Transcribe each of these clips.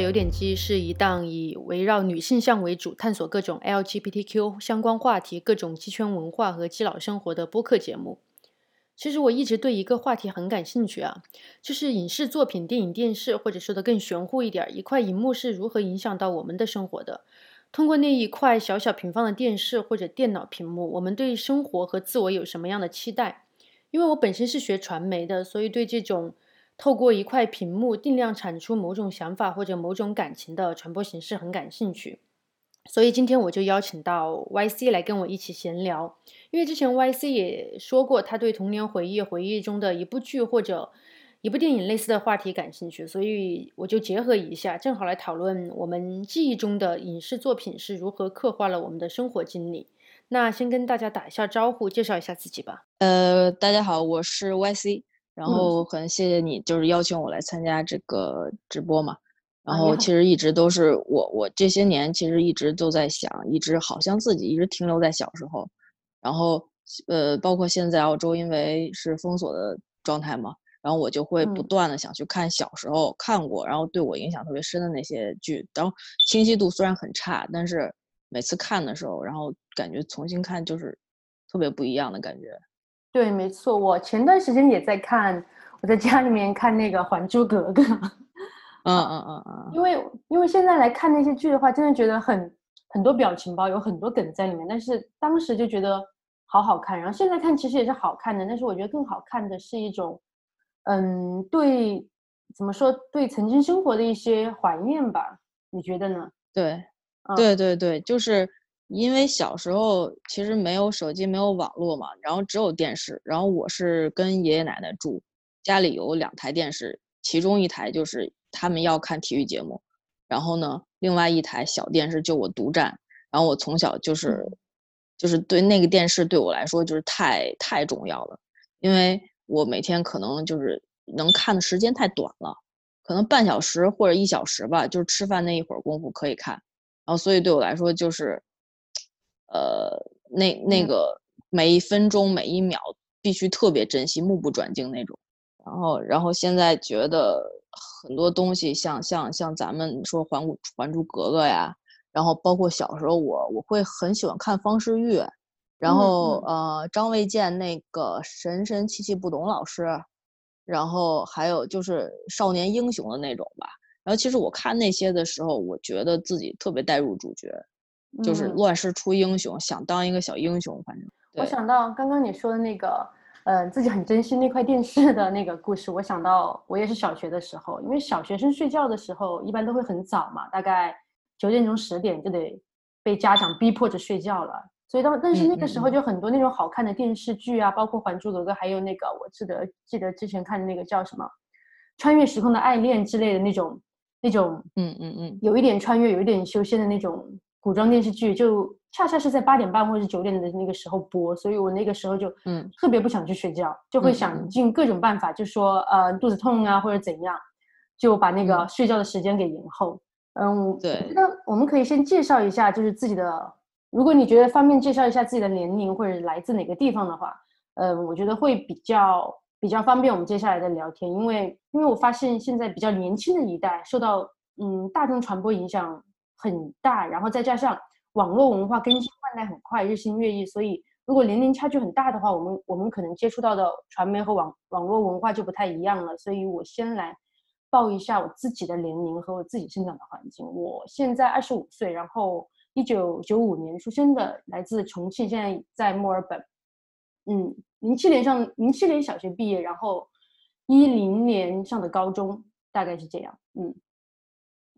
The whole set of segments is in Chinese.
有点鸡是一档以围绕女性向为主，探索各种 LGBTQ 相关话题、各种鸡圈文化和基佬生活的播客节目。其实我一直对一个话题很感兴趣啊，就是影视作品、电影、电视，或者说的更玄乎一点，一块荧幕是如何影响到我们的生活的。通过那一块小小平方的电视或者电脑屏幕，我们对生活和自我有什么样的期待？因为我本身是学传媒的，所以对这种透过一块屏幕定量产出某种想法或者某种感情的传播形式很感兴趣。所以今天我就邀请到 YC 来跟我一起闲聊。因为之前 YC 也说过，他对童年回忆、回忆中的一部剧或者一部电影类似的话题感兴趣，所以我就结合一下，正好来讨论我们记忆中的影视作品是如何刻画了我们的生活经历。那先跟大家打一下招呼，介绍一下自己吧。呃，大家好，我是 YC，然后很谢谢你，就是邀请我来参加这个直播嘛。然后其实一直都是我，我这些年其实一直都在想，一直好像自己一直停留在小时候。然后呃，包括现在澳洲因为是封锁的状态嘛，然后我就会不断的想去看小时候看过，然后对我影响特别深的那些剧。然后清晰度虽然很差，但是。每次看的时候，然后感觉重新看就是特别不一样的感觉。对，没错，我前段时间也在看，我在家里面看那个《还珠格格》。嗯嗯嗯嗯。因为因为现在来看那些剧的话，真的觉得很很多表情包，有很多梗在里面。但是当时就觉得好好看，然后现在看其实也是好看的，但是我觉得更好看的是一种，嗯，对，怎么说，对曾经生活的一些怀念吧？你觉得呢？对。对对对，就是因为小时候其实没有手机，没有网络嘛，然后只有电视。然后我是跟爷爷奶奶住，家里有两台电视，其中一台就是他们要看体育节目，然后呢，另外一台小电视就我独占。然后我从小就是，就是对那个电视对我来说就是太太重要了，因为我每天可能就是能看的时间太短了，可能半小时或者一小时吧，就是吃饭那一会儿功夫可以看。然后，所以对我来说就是，呃，那那个每一分钟每一秒必须特别珍惜，目不转睛那种。然后，然后现在觉得很多东西，像像像咱们说《还珠还珠格格》呀，然后包括小时候我我会很喜欢看方世玉，然后呃张卫健那个神神奇奇不懂老师，然后还有就是少年英雄的那种吧。然后其实我看那些的时候，我觉得自己特别带入主角，就是乱世出英雄，想当一个小英雄。反正我想到刚刚你说的那个，呃，自己很珍惜那块电视的那个故事，我想到我也是小学的时候，因为小学生睡觉的时候一般都会很早嘛，大概九点钟十点就得被家长逼迫着睡觉了。所以当但是那个时候就很多那种好看的电视剧啊，包括《还珠格格》，还有那个我记得记得之前看的那个叫什么《穿越时空的爱恋》之类的那种。那种嗯嗯嗯，有一点穿越，有一点修仙的那种古装电视剧，就恰恰是在八点半或者是九点的那个时候播，所以我那个时候就嗯特别不想去睡觉，就会想尽各种办法，就说呃肚子痛啊或者怎样，就把那个睡觉的时间给延后。嗯，对。那我们可以先介绍一下，就是自己的，如果你觉得方便介绍一下自己的年龄或者来自哪个地方的话，嗯，我觉得会比较。比较方便我们接下来的聊天，因为因为我发现现在比较年轻的一代受到嗯大众传播影响很大，然后再加上网络文化更新换代很快，日新月异，所以如果年龄差距很大的话，我们我们可能接触到的传媒和网网络文化就不太一样了。所以我先来报一下我自己的年龄和我自己生长的环境。我现在二十五岁，然后一九九五年出生的，来自重庆，现在在墨尔本。嗯，零七年上零七年小学毕业，然后一零年上的高中，大概是这样。嗯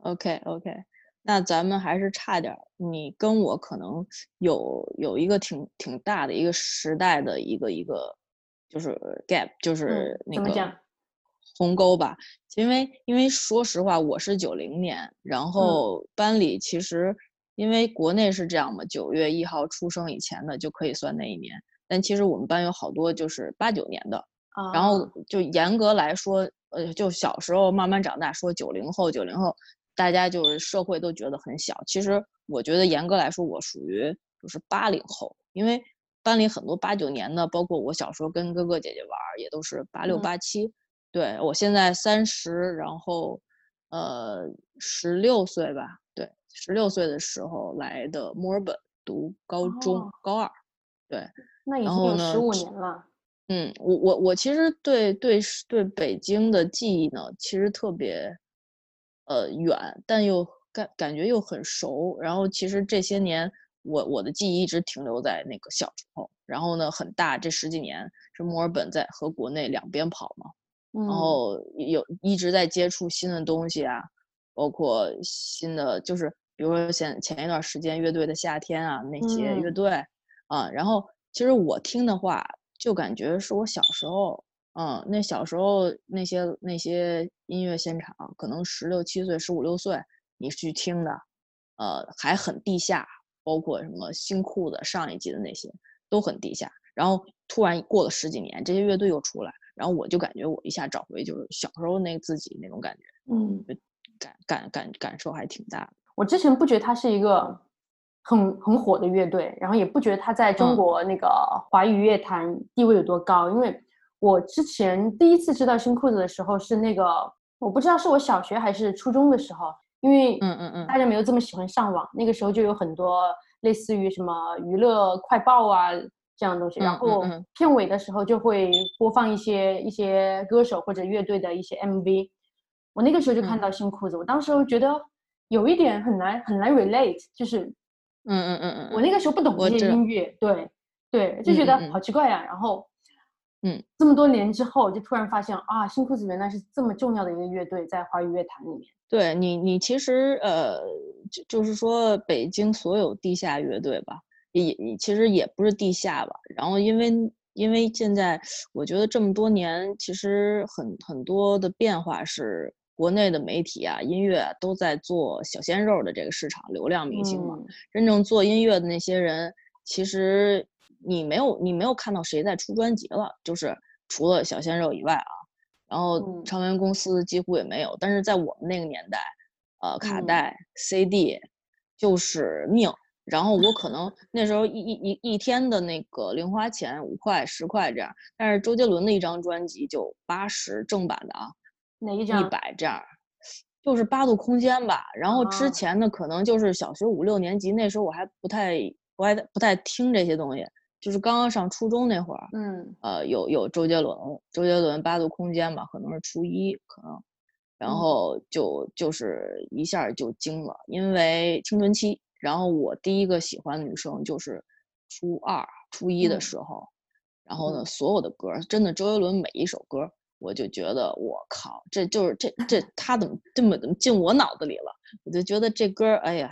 ，OK OK，那咱们还是差点，你跟我可能有有一个挺挺大的一个时代的一个一个就是 gap，就是那个鸿沟吧。因为因为说实话，我是九零年，然后班里其实因为国内是这样嘛，九月一号出生以前的就可以算那一年。但其实我们班有好多就是八九年的，然后就严格来说，呃，就小时候慢慢长大，说九零后，九零后，大家就是社会都觉得很小。其实我觉得严格来说，我属于就是八零后，因为班里很多八九年的，包括我小时候跟哥哥姐姐玩，也都是八六八七。对我现在三十，然后呃十六岁吧，对，十六岁的时候来的墨尔本读高中高二，对，那已经有十五年了。嗯，我我我其实对对对北京的记忆呢，其实特别呃远，但又感感觉又很熟。然后其实这些年，我我的记忆一直停留在那个小时候。然后呢，很大这十几年是墨尔本在和国内两边跑嘛，然后有一直在接触新的东西啊，包括新的就是比如说前前一段时间乐队的夏天啊那些乐队啊，然后其实我听的话。就感觉是我小时候，嗯，那小时候那些那些音乐现场，可能十六七岁、十五六岁你去听的，呃，还很地下，包括什么新裤子上一季的那些都很地下。然后突然过了十几年，这些乐队又出来，然后我就感觉我一下找回就是小时候那自己那种感觉，嗯，感感感感受还挺大的。我之前不觉得它是一个。很很火的乐队，然后也不觉得他在中国那个华语乐坛地位有多高，因为我之前第一次知道新裤子的时候是那个，我不知道是我小学还是初中的时候，因为嗯嗯嗯，大家没有这么喜欢上网，那个时候就有很多类似于什么娱乐快报啊这样的东西，然后片尾的时候就会播放一些一些歌手或者乐队的一些 MV，我那个时候就看到新裤子，我当时觉得有一点很难很难 relate，就是。嗯嗯嗯嗯，我那个时候不懂这些音乐，对对，就觉得好奇怪呀。然后，嗯，这么多年之后，就突然发现啊，新裤子原来是这么重要的一个乐队，在华语乐坛里面。对你，你其实呃，就就是说，北京所有地下乐队吧，也其实也不是地下吧。然后，因为因为现在我觉得这么多年，其实很很多的变化是。国内的媒体啊，音乐都在做小鲜肉的这个市场，流量明星嘛。真正做音乐的那些人，其实你没有你没有看到谁在出专辑了，就是除了小鲜肉以外啊。然后唱片公司几乎也没有。但是在我们那个年代，呃，卡带、CD 就是命。然后我可能 那时候一一一一天的那个零花钱五块十块这样，但是周杰伦的一张专辑就八十正版的啊。哪一张？一百这样，就是八度空间吧。然后之前的可能就是小学五六年级，那时候我还不太，不还不太听这些东西，就是刚刚上初中那会儿。嗯。呃，有有周杰伦，周杰伦八度空间嘛，可能是初一可能，然后就就是一下就惊了，因为青春期。然后我第一个喜欢的女生就是初二、初一的时候，然后呢，所有的歌真的周杰伦每一首歌。我就觉得我靠，这就是这这 他怎么这么怎么进我脑子里了？我就觉得这歌，哎呀，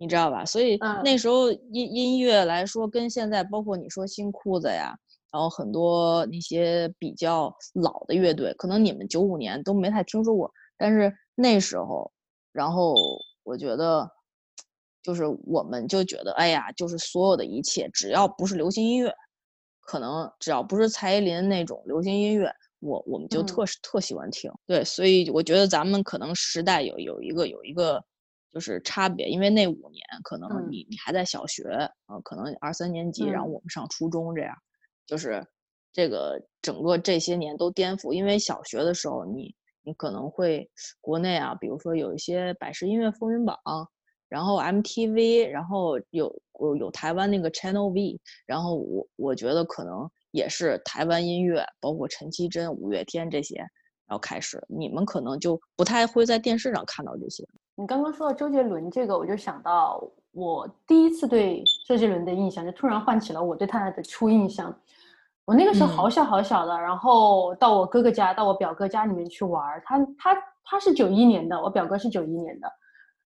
你知道吧？所以那时候音音乐来说，跟现在包括你说新裤子呀，然后很多那些比较老的乐队，可能你们九五年都没太听说过，但是那时候，然后我觉得，就是我们就觉得，哎呀，就是所有的一切，只要不是流行音乐，可能只要不是蔡依林那种流行音乐。我我们就特特喜欢听，对，所以我觉得咱们可能时代有有一个有一个就是差别，因为那五年可能你你还在小学，呃，可能二三年级，然后我们上初中这样，就是这个整个这些年都颠覆，因为小学的时候你你可能会国内啊，比如说有一些百事音乐风云榜，然后 MTV，然后有有有台湾那个 Channel V，然后我我觉得可能。也是台湾音乐，包括陈绮贞、五月天这些，然后开始，你们可能就不太会在电视上看到这些。你刚刚说到周杰伦这个，我就想到我第一次对周杰伦的印象，就突然唤起了我对他的初印象。我那个时候好小好小的，然后到我哥哥家，到我表哥家里面去玩。他他他是九一年的，我表哥是九一年的。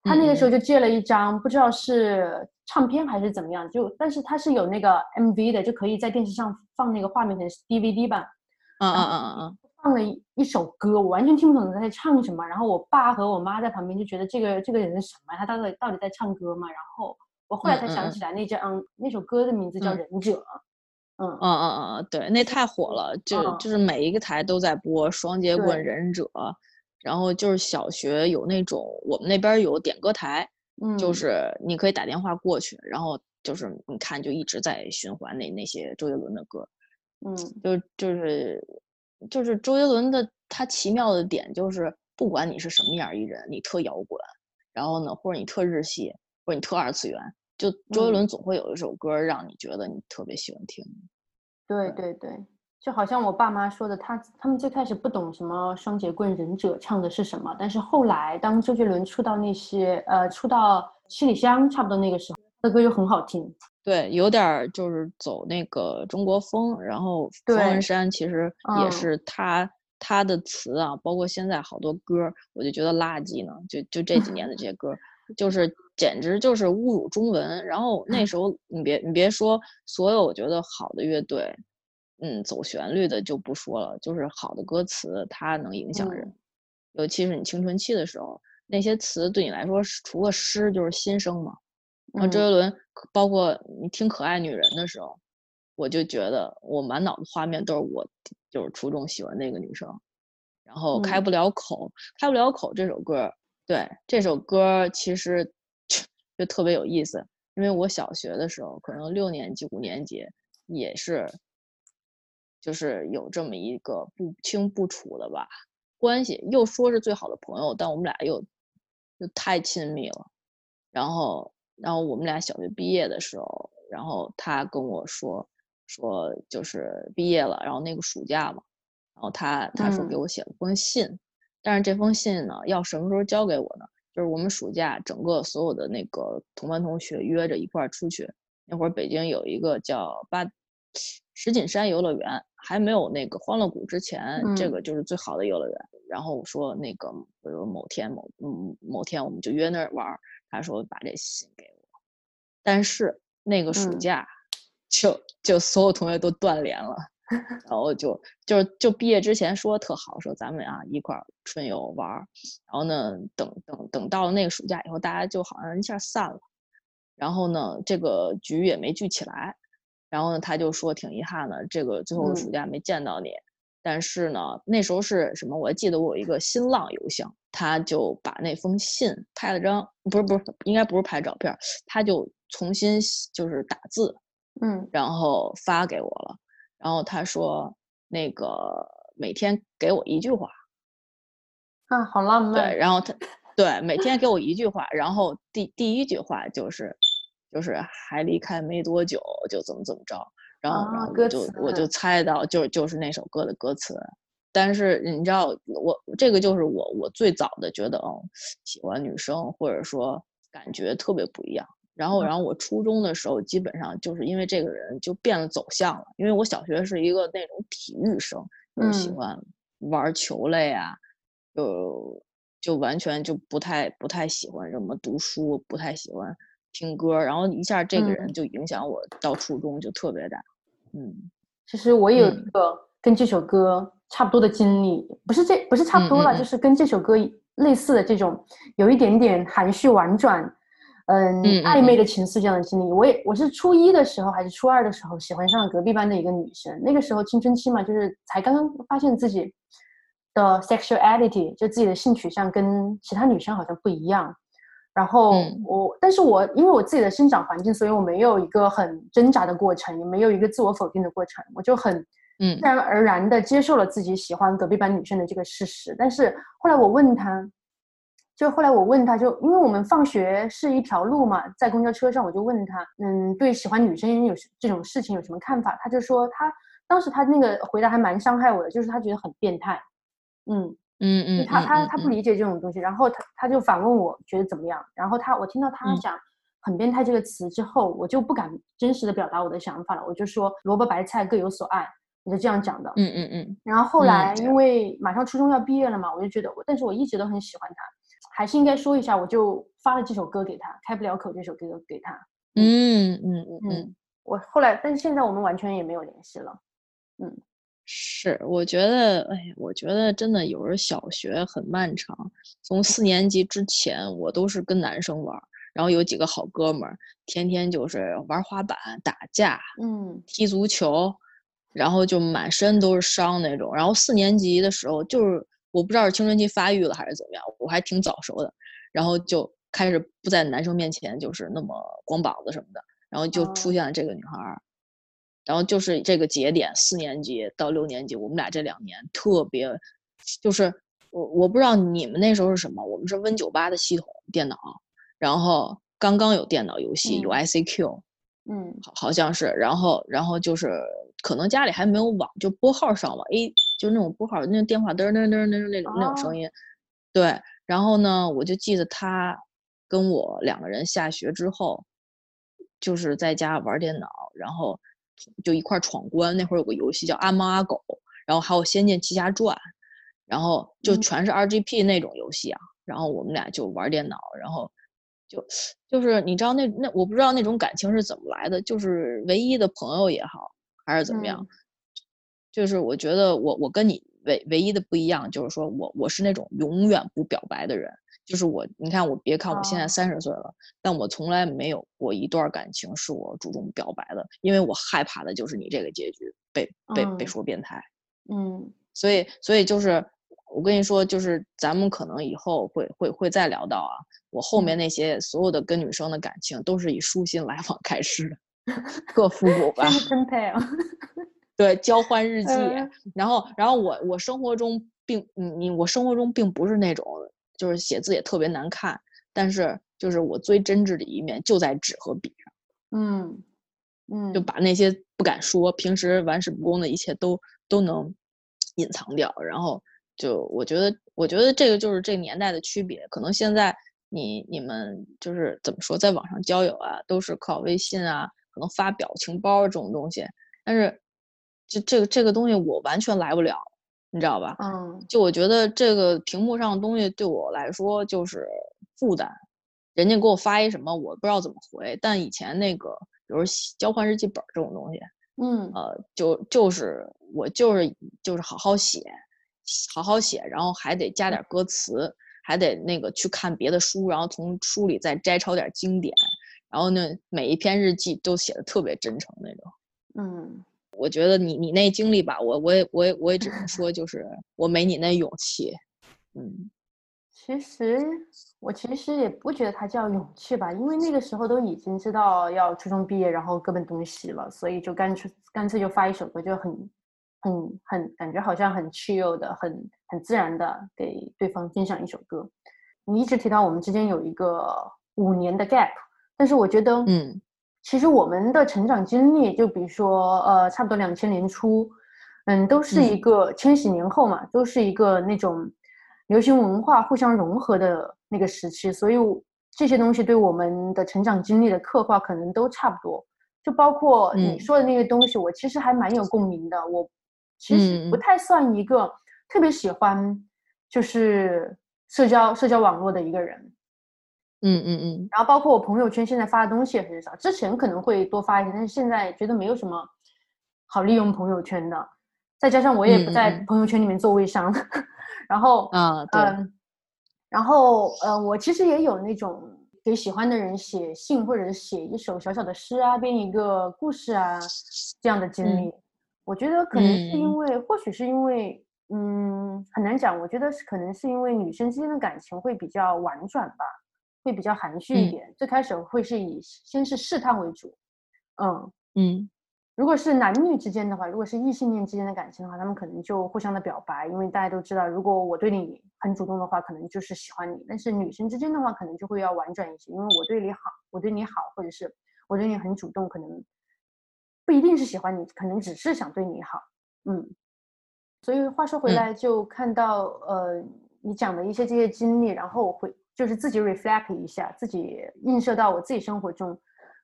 他那个时候就借了一张，不知道是唱片还是怎么样，就但是他是有那个 MV 的，就可以在电视上放那个画面成 DVD 吧。嗯嗯嗯嗯嗯。放了一首歌，我完全听不懂他在唱什么。然后我爸和我妈在旁边就觉得这个这个人是什么？他到底到底在唱歌吗？然后我后来才想起来那张那首歌的名字叫《忍者》。嗯嗯嗯嗯，对，那太火了，就就是每一个台都在播《双截棍忍者》。然后就是小学有那种，我们那边有点歌台，就是你可以打电话过去，然后就是你看就一直在循环那那些周杰伦的歌，嗯，就就是就是周杰伦的他奇妙的点就是不管你是什么样一人，你特摇滚，然后呢或者你特日系，或者你特二次元，就周杰伦总会有一首歌让你觉得你特别喜欢听。对对对。就好像我爸妈说的，他他们最开始不懂什么双截棍、忍者唱的是什么，但是后来当周杰伦出到那些，呃，出到七里香差不多那个时候，他的歌又很好听。对，有点就是走那个中国风，然后方文山其实也是他他的词啊，包括现在好多歌，我就觉得垃圾呢。就就这几年的这些歌，就是简直就是侮辱中文。然后那时 候你别你别说，所有我觉得好的乐队。嗯，走旋律的就不说了，就是好的歌词，它能影响人，尤其是你青春期的时候，那些词对你来说，除了诗就是心声嘛。然后周杰伦，包括你听《可爱女人》的时候，我就觉得我满脑子画面都是我，就是初中喜欢那个女生，然后开不了口，开不了口这首歌，对这首歌其实就特别有意思，因为我小学的时候，可能六年级、五年级也是。就是有这么一个不清不楚的吧关系，又说是最好的朋友，但我们俩又又太亲密了。然后，然后我们俩小学毕业的时候，然后他跟我说说就是毕业了，然后那个暑假嘛，然后他他说给我写了封信，但是这封信呢要什么时候交给我呢？就是我们暑假整个所有的那个同班同学约着一块儿出去，那会儿北京有一个叫八。石景山游乐园还没有那个欢乐谷之前，这个就是最好的游乐园。然后我说那个，比如某天某嗯某天我们就约那儿玩。他说把这信给我，但是那个暑假就就所有同学都断联了，然后就就就毕业之前说特好，说咱们啊一块儿春游玩儿。然后呢，等等等到了那个暑假以后，大家就好像一下散了，然后呢，这个局也没聚起来。然后呢，他就说挺遗憾的，这个最后的暑假没见到你。但是呢，那时候是什么？我还记得我有一个新浪邮箱，他就把那封信拍了张，不是不是，应该不是拍照片，他就重新就是打字，嗯，然后发给我了。然后他说那个每天给我一句话，啊，好浪漫。对，然后他对每天给我一句话，然后第第一句话就是。就是还离开没多久，就怎么怎么着，然后然后我就我就猜到就就是那首歌的歌词，但是你知道我这个就是我我最早的觉得哦喜欢女生或者说感觉特别不一样，然后然后我初中的时候基本上就是因为这个人就变了走向了，因为我小学是一个那种体育生，就喜欢玩球类啊，就就完全就不太不太喜欢什么读书，不太喜欢。听歌，然后一下这个人就影响我到初中就特别大，嗯，其实我有一个跟这首歌差不多的经历，不是这不是差不多了，就是跟这首歌类似的这种有一点点含蓄婉转，嗯，暧昧的情愫这样的经历。我也我是初一的时候还是初二的时候喜欢上了隔壁班的一个女生，那个时候青春期嘛，就是才刚刚发现自己的 sexuality，就自己的性取向跟其他女生好像不一样。然后我，但是我因为我自己的生长环境，所以我没有一个很挣扎的过程，也没有一个自我否定的过程，我就很嗯自然而然的接受了自己喜欢隔壁班女生的这个事实。但是后来我问他，就后来我问他就因为我们放学是一条路嘛，在公交车上我就问他，嗯，对喜欢女生有这种事情有什么看法？他就说他当时他那个回答还蛮伤害我的，就是他觉得很变态，嗯。嗯嗯，他他他不理解这种东西，然后他他就反问我觉得怎么样，然后他我听到他讲很变态这个词之后，我就不敢真实的表达我的想法了，我就说萝卜白菜各有所爱，我就这样讲的。嗯嗯嗯。然后后来因为马上初中要毕业了嘛，我就觉得我，但是我一直都很喜欢他，还是应该说一下，我就发了这首歌给他，开不了口这首歌给他。嗯嗯嗯嗯。我后来，但是现在我们完全也没有联系了。嗯。是，我觉得，哎，我觉得真的有时候小学很漫长。从四年级之前，我都是跟男生玩，然后有几个好哥们儿，天天就是玩滑板、打架，嗯，踢足球，然后就满身都是伤那种。然后四年级的时候，就是我不知道是青春期发育了还是怎么样，我还挺早熟的，然后就开始不在男生面前就是那么光膀子什么的。然后就出现了这个女孩儿，然后就是这个节点，四年级到六年级，我们俩这两年特别，就是我我不知道你们那时候是什么，我们是 Win 九八的系统电脑，然后刚刚有电脑游戏，有 ICQ，嗯，好好像是，然后然后就是可能家里还没有网，就拨号上网，A 就那种拨号，那电话噔噔噔噔那种那种声音，对，然后呢，我就记得他跟我两个人下学之后，就是在家玩电脑，然后就一块闯关。那会儿有个游戏叫《阿猫阿狗》，然后还有《仙剑奇侠传》，然后就全是 RGP 那种游戏啊。然后我们俩就玩电脑，然后就就是你知道那那我不知道那种感情是怎么来的，就是唯一的朋友也好，还是怎么样，就是我觉得我我跟你唯唯一的不一样，就是说我我是那种永远不表白的人。就是我，你看我，别看我现在三十岁了，但我从来没有过一段感情是我主动表白的，因为我害怕的就是你这个结局，被被被说变态。嗯，所以所以就是我跟你说，就是咱们可能以后会会会再聊到啊，我后面那些所有的跟女生的感情都是以书信来 往开始的，特复古吧？真配啊！对，交换日记，然后然后我我生活中并你你我生活中并不是那种。就是写字也特别难看，但是就是我最真挚的一面就在纸和笔上，嗯嗯，就把那些不敢说、平时玩世不恭的一切都都能隐藏掉。然后就我觉得，我觉得这个就是这年代的区别。可能现在你你们就是怎么说，在网上交友啊，都是靠微信啊，可能发表情包这种东西。但是这这个这个东西我完全来不了。你知道吧？嗯，就我觉得这个屏幕上的东西对我来说就是负担。人家给我发一什么，我不知道怎么回。但以前那个，比如交换日记本这种东西，嗯，呃，就就是我就是就是好好写，好好写，然后还得加点歌词，还得那个去看别的书，然后从书里再摘抄点经典，然后呢，每一篇日记都写的特别真诚那种。嗯。我觉得你你那经历吧，我我也我也我也只能说，就是我没你那勇气。嗯，其实我其实也不觉得它叫勇气吧，因为那个时候都已经知道要初中毕业，然后各奔东西了，所以就干脆干脆就发一首歌，就很很很感觉好像很 chill 的，很很自然的给对方分享一首歌。你一直提到我们之间有一个五年的 gap，但是我觉得，嗯。其实我们的成长经历，就比如说，呃，差不多两千年初，嗯，都是一个千禧年后嘛，都是一个那种流行文化互相融合的那个时期，所以这些东西对我们的成长经历的刻画可能都差不多。就包括你说的那个东西，我其实还蛮有共鸣的。我其实不太算一个特别喜欢就是社交社交网络的一个人。嗯嗯嗯，然后包括我朋友圈现在发的东西也很少，之前可能会多发一些，但是现在觉得没有什么好利用朋友圈的，再加上我也不在朋友圈里面做微商，然后啊对，然后呃我其实也有那种给喜欢的人写信或者写一首小小的诗啊，编一个故事啊这样的经历，我觉得可能是因为，或许是因为，嗯很难讲，我觉得是可能是因为女生之间的感情会比较婉转吧。会比较含蓄一点，最开始会是以先是试探为主，嗯嗯，如果是男女之间的话，如果是异性恋之间的感情的话，他们可能就互相的表白，因为大家都知道，如果我对你很主动的话，可能就是喜欢你。但是女生之间的话，可能就会要婉转一些，因为我对你好，我对你好，或者是我对你很主动，可能不一定是喜欢你，可能只是想对你好，嗯。所以话说回来，就看到呃你讲的一些这些经历，然后会。就是自己 reflect 一下，自己映射到我自己生活中。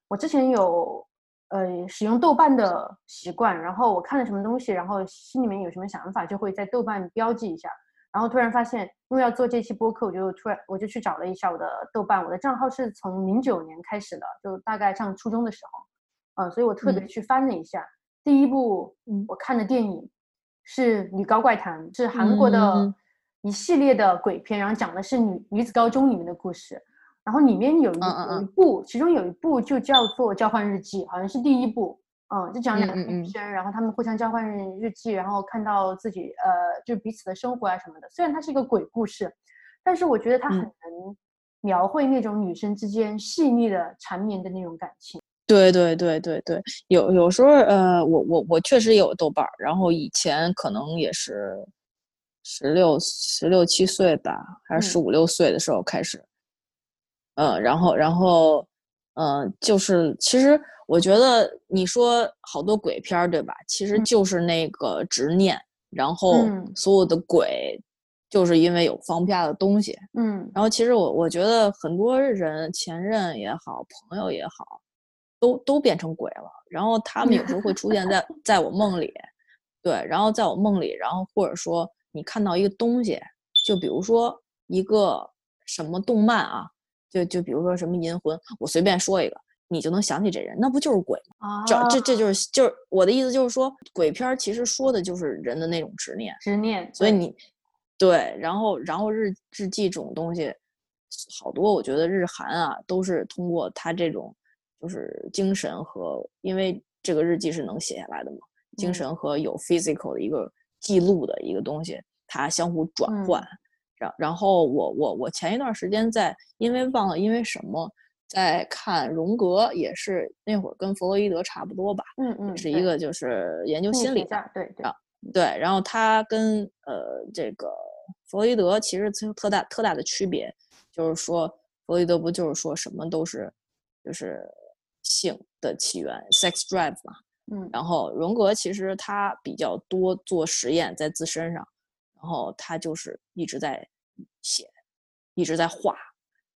我之前有呃使用豆瓣的习惯，然后我看了什么东西，然后心里面有什么想法，就会在豆瓣标记一下。然后突然发现，因为要做这期播客，我就突然我就去找了一下我的豆瓣。我的账号是从零九年开始的，就大概上初中的时候，嗯，所以我特别去翻了一下。第一部我看的电影是《女高怪谈》，是韩国的。一系列的鬼片，然后讲的是女女子高中里面的故事，然后里面有一有一部，其中有一部就叫做《交换日记》，好像是第一部，嗯，就讲两个女生，然后她们互相交换日记，然后看到自己呃，就是彼此的生活啊什么的。虽然它是一个鬼故事，但是我觉得它很能描绘那种女生之间细腻的缠绵的那种感情。对对对对对，有有时候呃，我我我确实有豆瓣儿，然后以前可能也是十六十六七岁吧，还是十嗯。五六岁的时候开始，嗯，然后然后嗯，就是其实我觉得你说好多鬼片儿对吧？其实嗯。就是那个执念，然后嗯。所有的鬼就是因为有放不下的东西，嗯。然后其实我我觉得很多人前任也好，朋友也好，都都变成鬼了。然后他们有时候会出现在 在我梦里，对，然后在我梦里，然后或者说你看到一个东西，就比如说一个什么动漫啊，就就比如说什么银魂，我随便说一个，你就能想起这人，那不就是鬼吗？啊，这这这就是就是我的意思，就是说鬼片儿其实说的就是人的那种执念。执念，所以你对，然后然后日日记这种东西，好多我觉得日韩啊都是通过他这种就是精神和，因为这个日记是能写下来的嘛，精嗯神和有 physical 的一个记录的一个东西，它相互转嗯换。然然后我我我前一段时间在，因为忘了因为什么。在看荣格，也是那会儿跟弗洛伊德差不多吧，嗯嗯，是一个就是研究心心理的，学，对对啊，对，然后他跟呃这个弗洛伊德其实特特大特大的区别，就是说弗洛伊德不就是说什么都是就是性的起源 （sex drive） 嘛，嗯然后荣格其实他比较多做实验在自身上，然后他就是一直在写，一直在画，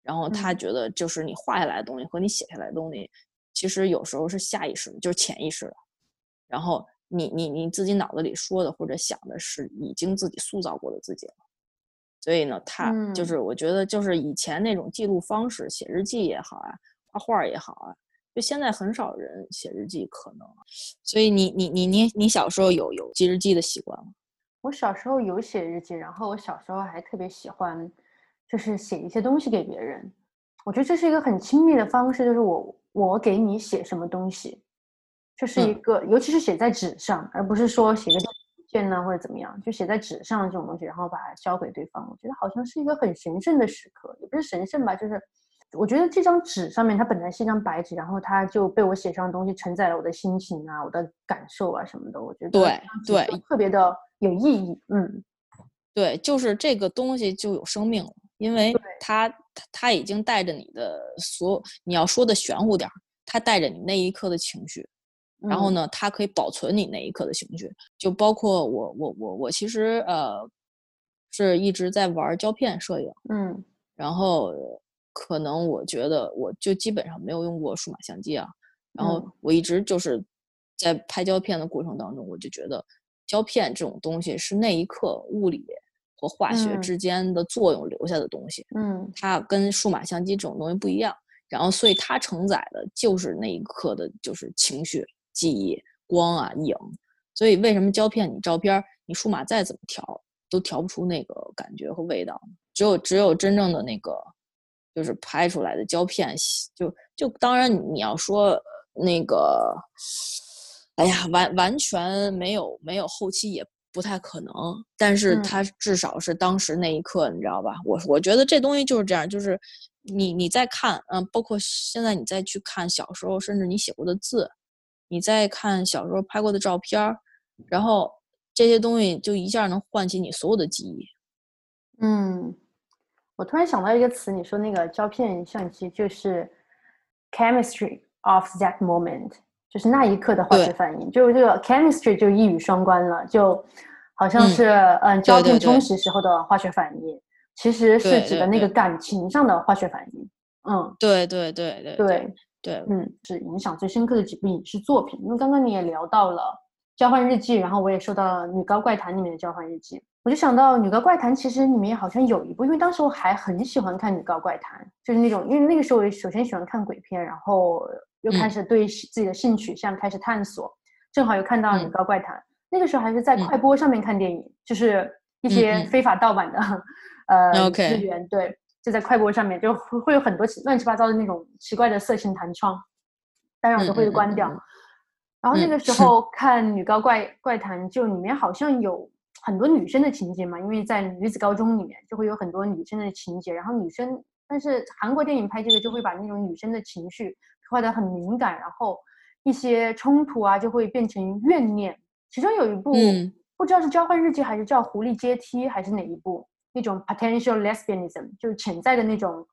然后他嗯觉得就是你画下来的东西和你写下来的东西，其实有时候是下意识的，就是潜意识的。然后你你你自己脑子里说的或者想的是已经自己塑造过的自己了。所以呢，他就嗯是我觉得就是以前那种记录方式，写日记也好啊，画画也好啊，就现在很少人写日记，可能。所以你你你你你小时候有有记日记的习惯吗？我小时候有写日记，然后我小时候还特别喜欢，就是写一些东西给别人。我觉得这是一个很亲密的方式，就是我我给你写什么东西，就是一嗯个，尤其是写在纸上，而不是说写个邮件呢或者怎么样，就写在纸上这种东西，然后把它交给对方。我觉得好像是一个很神圣的时刻，也不是神圣吧，就是我觉得这张纸上面它本来是一张白纸，然后它就被我写上的东西承载了我的心情啊、我的感受啊什么的。我觉得对对特别的有意义，嗯。对，就是这个东西就有生命了，因为它它它已经带着你的所有，你要说的玄乎点儿，它带着你那一刻的情绪，然后嗯呢，它可以保存你那一刻的情绪，就包括我我我我其实呃是一直在玩胶片摄影，嗯然后可能我觉得我就基本上没有用过数码相机啊，然后嗯我一直就是在拍胶片的过程当中，我就觉得胶片这种东西是那一刻物理和化学嗯之间的作用留下的东西，嗯它跟数码相机这种东西不一样。然后，所以它承载的就是那一刻的，就是情绪、记忆、光啊、影。所以，为什么胶片你照片儿你数码再怎么调，都调不出那个感觉和味道？只有只有真正的那个，就是拍出来的胶片，就就当然你你要说那个，哎呀，完完全没有没有后期也不太可能，但是嗯它至少是当时那一刻，你知道吧？我我觉得这东西就是这样，就是你你在看，嗯，包括现在你再去看小时候，甚至你写过的字，你再看小时候拍过的照片儿，然后这些东西就一下能唤起你所有的记忆。嗯，我突然想到一个词，你说那个胶片相机就是 chemistry of that moment，就是那一刻的化学反应。就这个 chemistry 就一语双关了，就好像嗯是嗯胶片冲洗时候的化学反应，其实是指的那个感情上的化学反应。嗯，对对对对对，对，嗯，是影响最深刻的几部影视作品。因为刚刚你也聊到了《交换日记》，然后我也说到了《女高怪谈》里面的《交换日记》，我就想到《女高怪谈》其实里面好像有一部，因为当时我还很喜欢看《女高怪谈》，就是那种因为那个时候我首先喜欢看鬼片，然后又开嗯。始对自己的性取向开始探索，正好又看到《女嗯。高怪谈》，那个时候还是在嗯。快播上面看电影，就是一些嗯。非法盗版的呃资源，对。就在快播上面，就会会有很多乱七八糟的那种奇怪的色情弹窗，当然我都会关掉。然后那嗯个时候看《女高怪怪谈》，就里面好像有很多女生的情节嘛，因为在女子高中里面就会有很多女生的情节，然后女生，但是韩国电影拍这个就会把那种女生的情绪刻画的很敏感，然后一些冲突啊就会变成怨念。其中有一部不知道是交换日记还是叫狐狸阶梯还是哪一部，那种 potential lesbianism 就是潜在的那种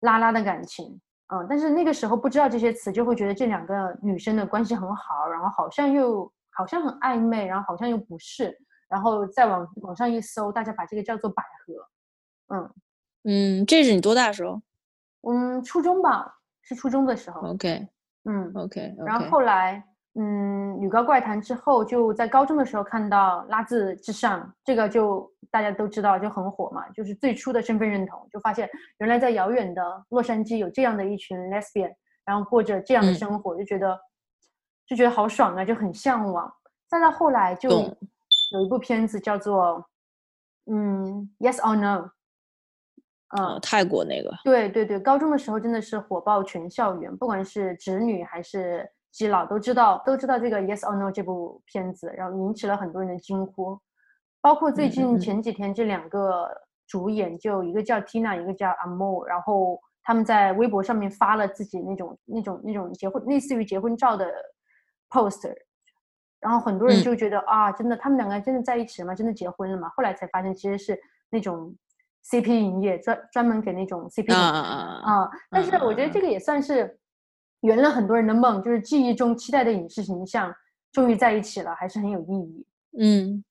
拉拉的感情。嗯，但是那个时候不知道这些词，就会觉得这两个女生的关系很好，然后好像又好像很暧昧，然后好像又不是，然后再往网上一搜，大家把这个叫做百合。嗯嗯，这是你多大时候？嗯，初中吧，是初中的时候。OK，嗯，OK，然后后来。嗯，女高怪谈之后，就在高中的时候看到《拉字之上》，这个就大家都知道，就很火嘛。就是最初的身份认同，就发现原来在遥远的洛杉矶有这样的一群 lesbian，然后过着这样的生活，就觉得就觉得好爽啊，就很向往。再到后来，就有一部片子叫做嗯《Yes or No》，嗯，泰国那个。对对对，高中的时候真的是火爆全校园，不管是直女还是。基佬都知道，都知道这个《Yes or No》这部片子，然后引起了很多人的惊呼，包括最近前几天这两个主演，就一个叫 Tina，一个叫 Amo，然后他们在微博上面发了自己那种那种那种结婚类似于结婚照的 poster，然后很多人就觉得啊，真的他们两个真的在一起了吗？真的结婚了吗？后来才发现其实是那种 CP 营业，专专门给那种 CP 啊啊啊！但是我觉得这个也算是。圆了很多人的梦，就是记忆中期待的影视形象，终于在一起了，还是很有意义。嗯，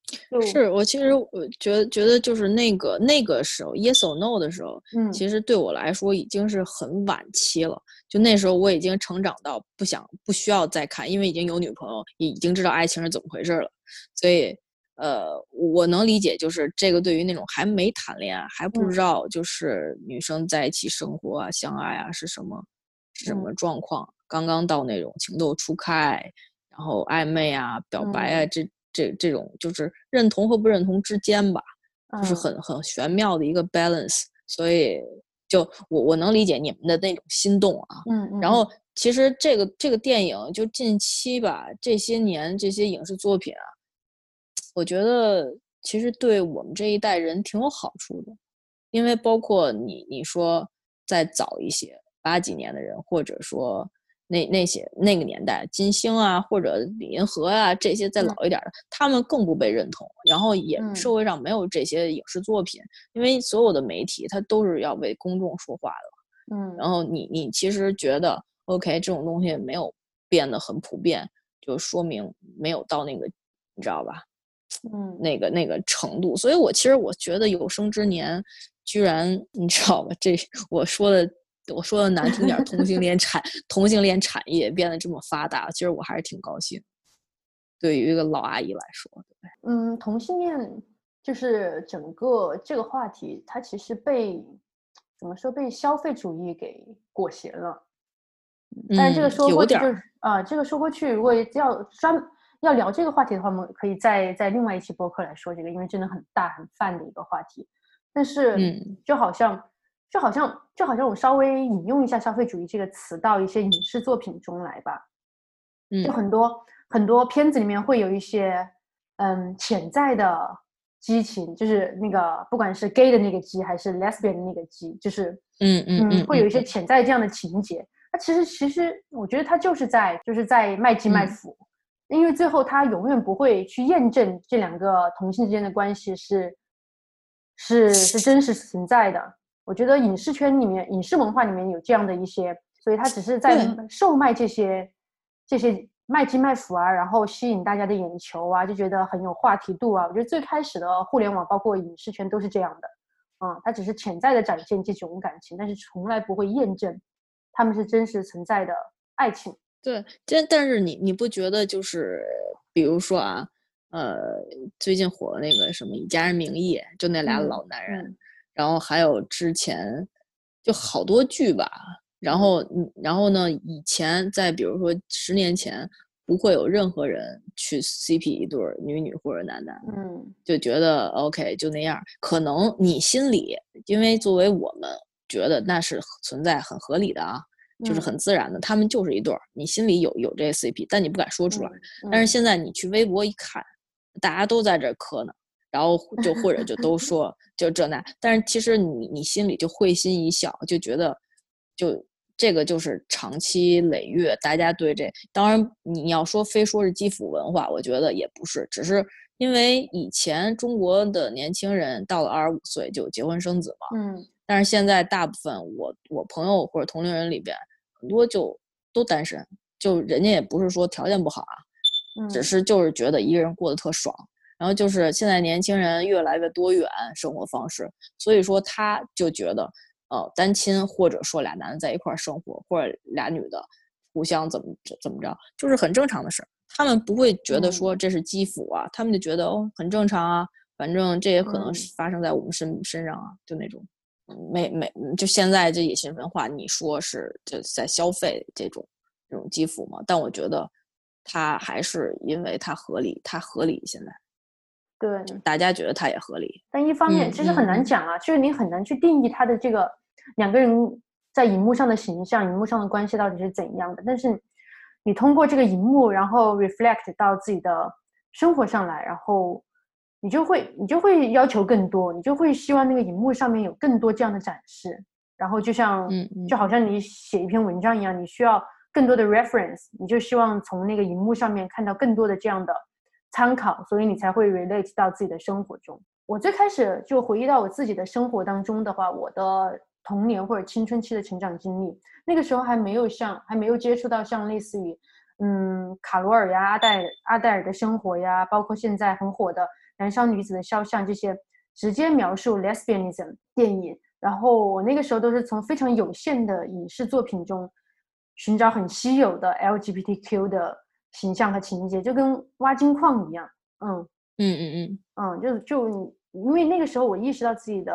是我其实我觉得觉得就是那个那个时候，Yes or No 的时候，嗯，其实对我来说已经是很晚期了。就那时候我已经成长到不想不需要再看，因为已经有女朋友，已经知道爱情是怎么回事了。所以，呃，我能理解，就是这个对于那种还没谈恋爱，还不知道就是女生在一起生活啊、相爱啊是什么是。什么状况？刚刚到那种情窦初开，然后暧昧啊、表白啊，这这这种就是认同和不认同之间吧，就是很很玄妙的一个 balance。所以，就我我能理解你们的那种心动啊。嗯嗯。然后，其实这个这个电影就近期吧，这些年这些影视作品啊，我觉得其实对我们这一代人挺有好处的，因为包括你你说再早一些。八几年的人，或者说那那些那个年代，金星啊，或者李银河啊，这些再老一点的，他们更不被认同。然后也社会上没有这些影视作品，因为所有的媒体它都是要为公众说话的。嗯，然后你你其实觉得 OK，这种东西没有变得很普遍，就说明没有到那个，你知道吧？嗯，那个那个程度。所以我其实我觉得有生之年，居然你知道吧？这我说的。我说的难听点，同性恋产同性恋产业变得这么发达，其实我还是挺高兴。对于一个老阿姨来说，对嗯，同性恋就是整个这个话题，它其实被怎么说被消费主义给裹挟了。但是这个说过去就是啊，这个说过去，如果要专要聊这个话题的话，我们可以再在另外一期播客来说这个，因为真的很大很泛的一个话题。但是，嗯，就好像。就好像就好像我稍微引用一下“消费主义”这个词到一些影视作品中来吧，嗯，就很多很多片子里面会有一些嗯潜在的激情，就是那个不管是 gay 的那个激还是 lesbian 的那个激，就是嗯嗯嗯，会有一些潜在这样的情节。那其实其实我觉得他就是在就是在卖鸡卖腐，因为最后他永远不会去验证这两个同性之间的关系是是是真实存在的。我觉得影视圈里面、影视文化里面有这样的一些，所以他只是在售卖这些、这些卖鸡卖腐啊，然后吸引大家的眼球啊，就觉得很有话题度啊。我觉得最开始的互联网，包括影视圈都是这样的，嗯，它只是潜在的展现这种感情，但是从来不会验证他们是真实存在的爱情。对，但但是你你不觉得就是，比如说啊，呃，最近火的那个什么《以家人名义》，就那俩老男人。然后还有之前就好多剧吧，然后然后呢？以前在比如说十年前，不会有任何人去 CP 一对女女或者男男，嗯，就觉得 OK 就那样。可能你心里，因为作为我们觉得那是存在很合理的啊，就是很自然的，他们就是一对儿，你心里有有这 CP，但你不敢说出来。但是现在你去微博一看，大家都在这磕呢。然后就或者就都说就这那，但是其实你你心里就会心一笑，就觉得就这个就是长期累月，大家对这当然你要说非说是基辅文化，我觉得也不是，只是因为以前中国的年轻人到了二十五岁就结婚生子嘛，嗯，但是现在大部分我我朋友或者同龄人里边很多就都单身，就人家也不是说条件不好啊，只是就是觉得一个人过得特爽。然后就是现在年轻人越来越多元生活方式，所以说他就觉得，呃，单亲或者说俩男的在一块儿生活，或者俩女的互相怎么怎么着，就是很正常的事儿。他们不会觉得说这是基辅啊，他们就觉得哦很正常啊，反正这也可能发生在我们身身上啊，就那种，没没就现在这野心文化，你说是就在消费这种这种基辅嘛？但我觉得它还是因为它合理，它合理现在。对，大家觉得他也合理，但一方面其实很难讲啊，就是你很难去定义他的这个两个人在荧幕上的形象、荧幕上的关系到底是怎样的。但是你通过这个荧幕，然后 reflect 到自己的生活上来，然后你就会你就会要求更多，你就会希望那个荧幕上面有更多这样的展示。然后就像就好像你写一篇文章一样，你需要更多的 reference，你就希望从那个荧幕上面看到更多的这样的。参考，所以你才会 relate 到自己的生活中。我最开始就回忆到我自己的生活当中的话，我的童年或者青春期的成长经历，那个时候还没有像还没有接触到像类似于嗯卡罗尔呀、阿黛阿黛尔的生活呀，包括现在很火的《燃烧女子的肖像》这些直接描述 lesbianism 电影。然后我那个时候都是从非常有限的影视作品中寻找很稀有的 LGBTQ 的。形象和情节就跟挖金矿一样，嗯嗯嗯嗯嗯，就就因为那个时候我意识到自己的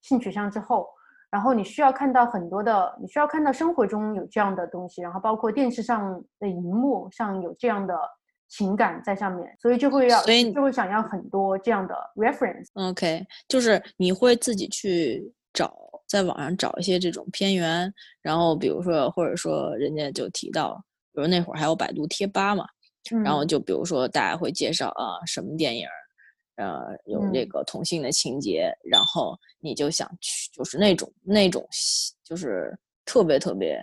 性取向之后，然后你需要看到很多的，你需要看到生活中有这样的东西，然后包括电视上的荧幕上有这样的情感在上面，所以就会要，所以就会想要很多这样的 reference。OK，就是你会自己去找，在网上找一些这种片源，然后比如说或者说人家就提到。比如那会儿还有百度贴吧嘛，然后就比如说大家会介绍啊什么电影，呃有这个同性的情节，然后你就想去，就是那种那种就是特别特别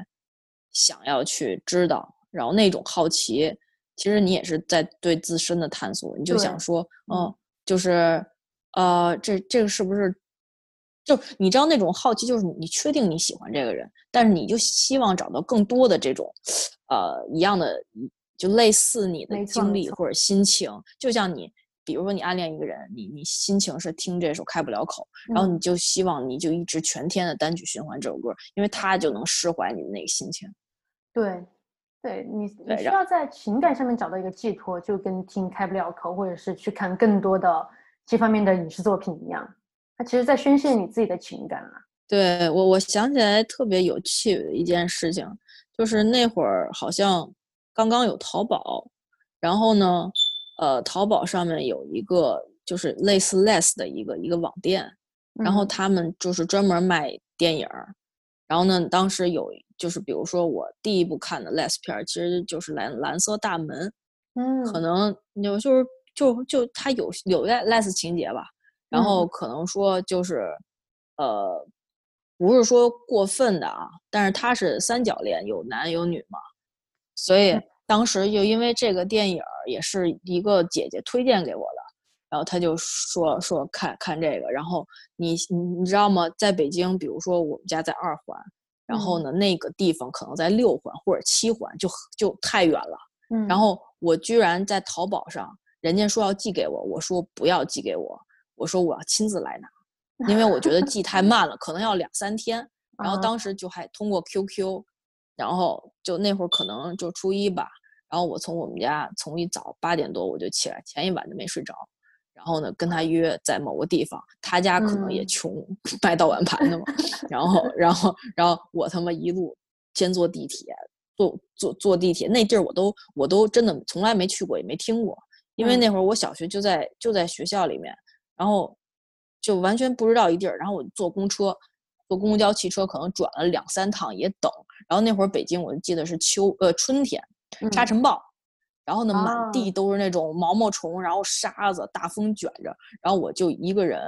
想要去知道，然后那种好奇，其实你也是在对自身的探索，你就想说，嗯，就是呃这这个是不是？就你知道那种好奇，就是你确定你喜欢这个人，但是你就希望找到更多的这种，呃，一样的，就类似你的经历或者心情。就像你，比如说你暗恋一个人，你你心情是听这首开不了口，然后你就希望你就一直全天的单曲循环这首歌，因为它就能释怀你的那个心情。对，对你你需要在情感上面找到一个寄托，就跟听开不了口，或者是去看更多的这方面的影视作品一样。其实，在宣泄你自己的情感啊。对我，我想起来特别有趣的一件事情，就是那会儿好像刚刚有淘宝，然后呢，呃，淘宝上面有一个就是类似 less 的一个一个网店，然后他们就是专门卖电影儿。然后呢，当时有就是比如说我第一部看的 less 片儿，其实就是蓝蓝色大门，嗯，可能有就是就就它有有 less 情节吧。然后可能说就是，呃，不是说过分的啊，但是他是三角恋，有男有女嘛，所以当时就因为这个电影也是一个姐姐推荐给我的，然后他就说说看看这个，然后你你你知道吗？在北京，比如说我们家在二环，然后呢那个地方可能在六环或者七环，就就太远了，嗯，然后我居然在淘宝上，人家说要寄给我，我说不要寄给我。我说我要亲自来拿，因为我觉得寄太慢了，可能要两三天。然后当时就还通过 QQ，然后就那会儿可能就初一吧。然后我从我们家从一早八点多我就起来，前一晚就没睡着。然后呢，跟他约在某个地方，他家可能也穷，卖盗碗盘的嘛。然后，然后，然后我他妈一路先坐地铁，坐坐坐地铁，那地儿我都我都真的从来没去过，也没听过。因为那会儿我小学就在就在学校里面。然后就完全不知道一地儿，然后我坐公车，坐公交汽车可能转了两三趟也等。然后那会儿北京，我记得是秋呃春天，沙尘暴，然后呢满地都是那种毛毛虫，然后沙子，大风卷着，然后我就一个人，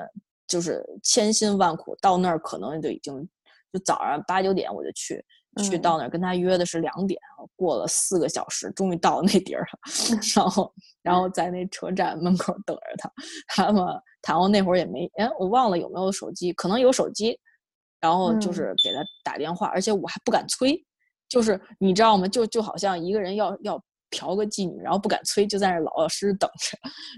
就是千辛万苦到那儿，可能就已经就早上八九点我就去，去到那儿跟他约的是两点，过了四个小时，终于到那地儿了，然后然后在那车站门口等着他，他们然后那会儿也没哎，我忘了有没有手机，可能有手机，然后就是给他打电话，而且我还不敢催，就是你知道吗？就就好像一个人要要嫖个妓女，然后不敢催，就在那老老实实等着，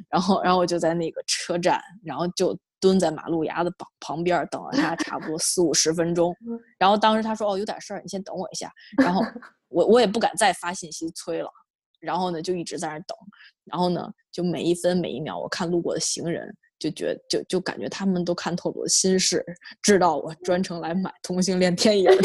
然后然后我就在那个车站，然后就。蹲在马路牙子旁旁边等了他差不多四五十分钟，然后当时他说哦有点事儿，你先等我一下。然后 我我也不敢再发信息催了，然后呢就一直在那等，然后呢就每一分每一秒我看路过的行人，就觉就就感觉他们都看透了我的心事，知道我专程来买同性恋电影的。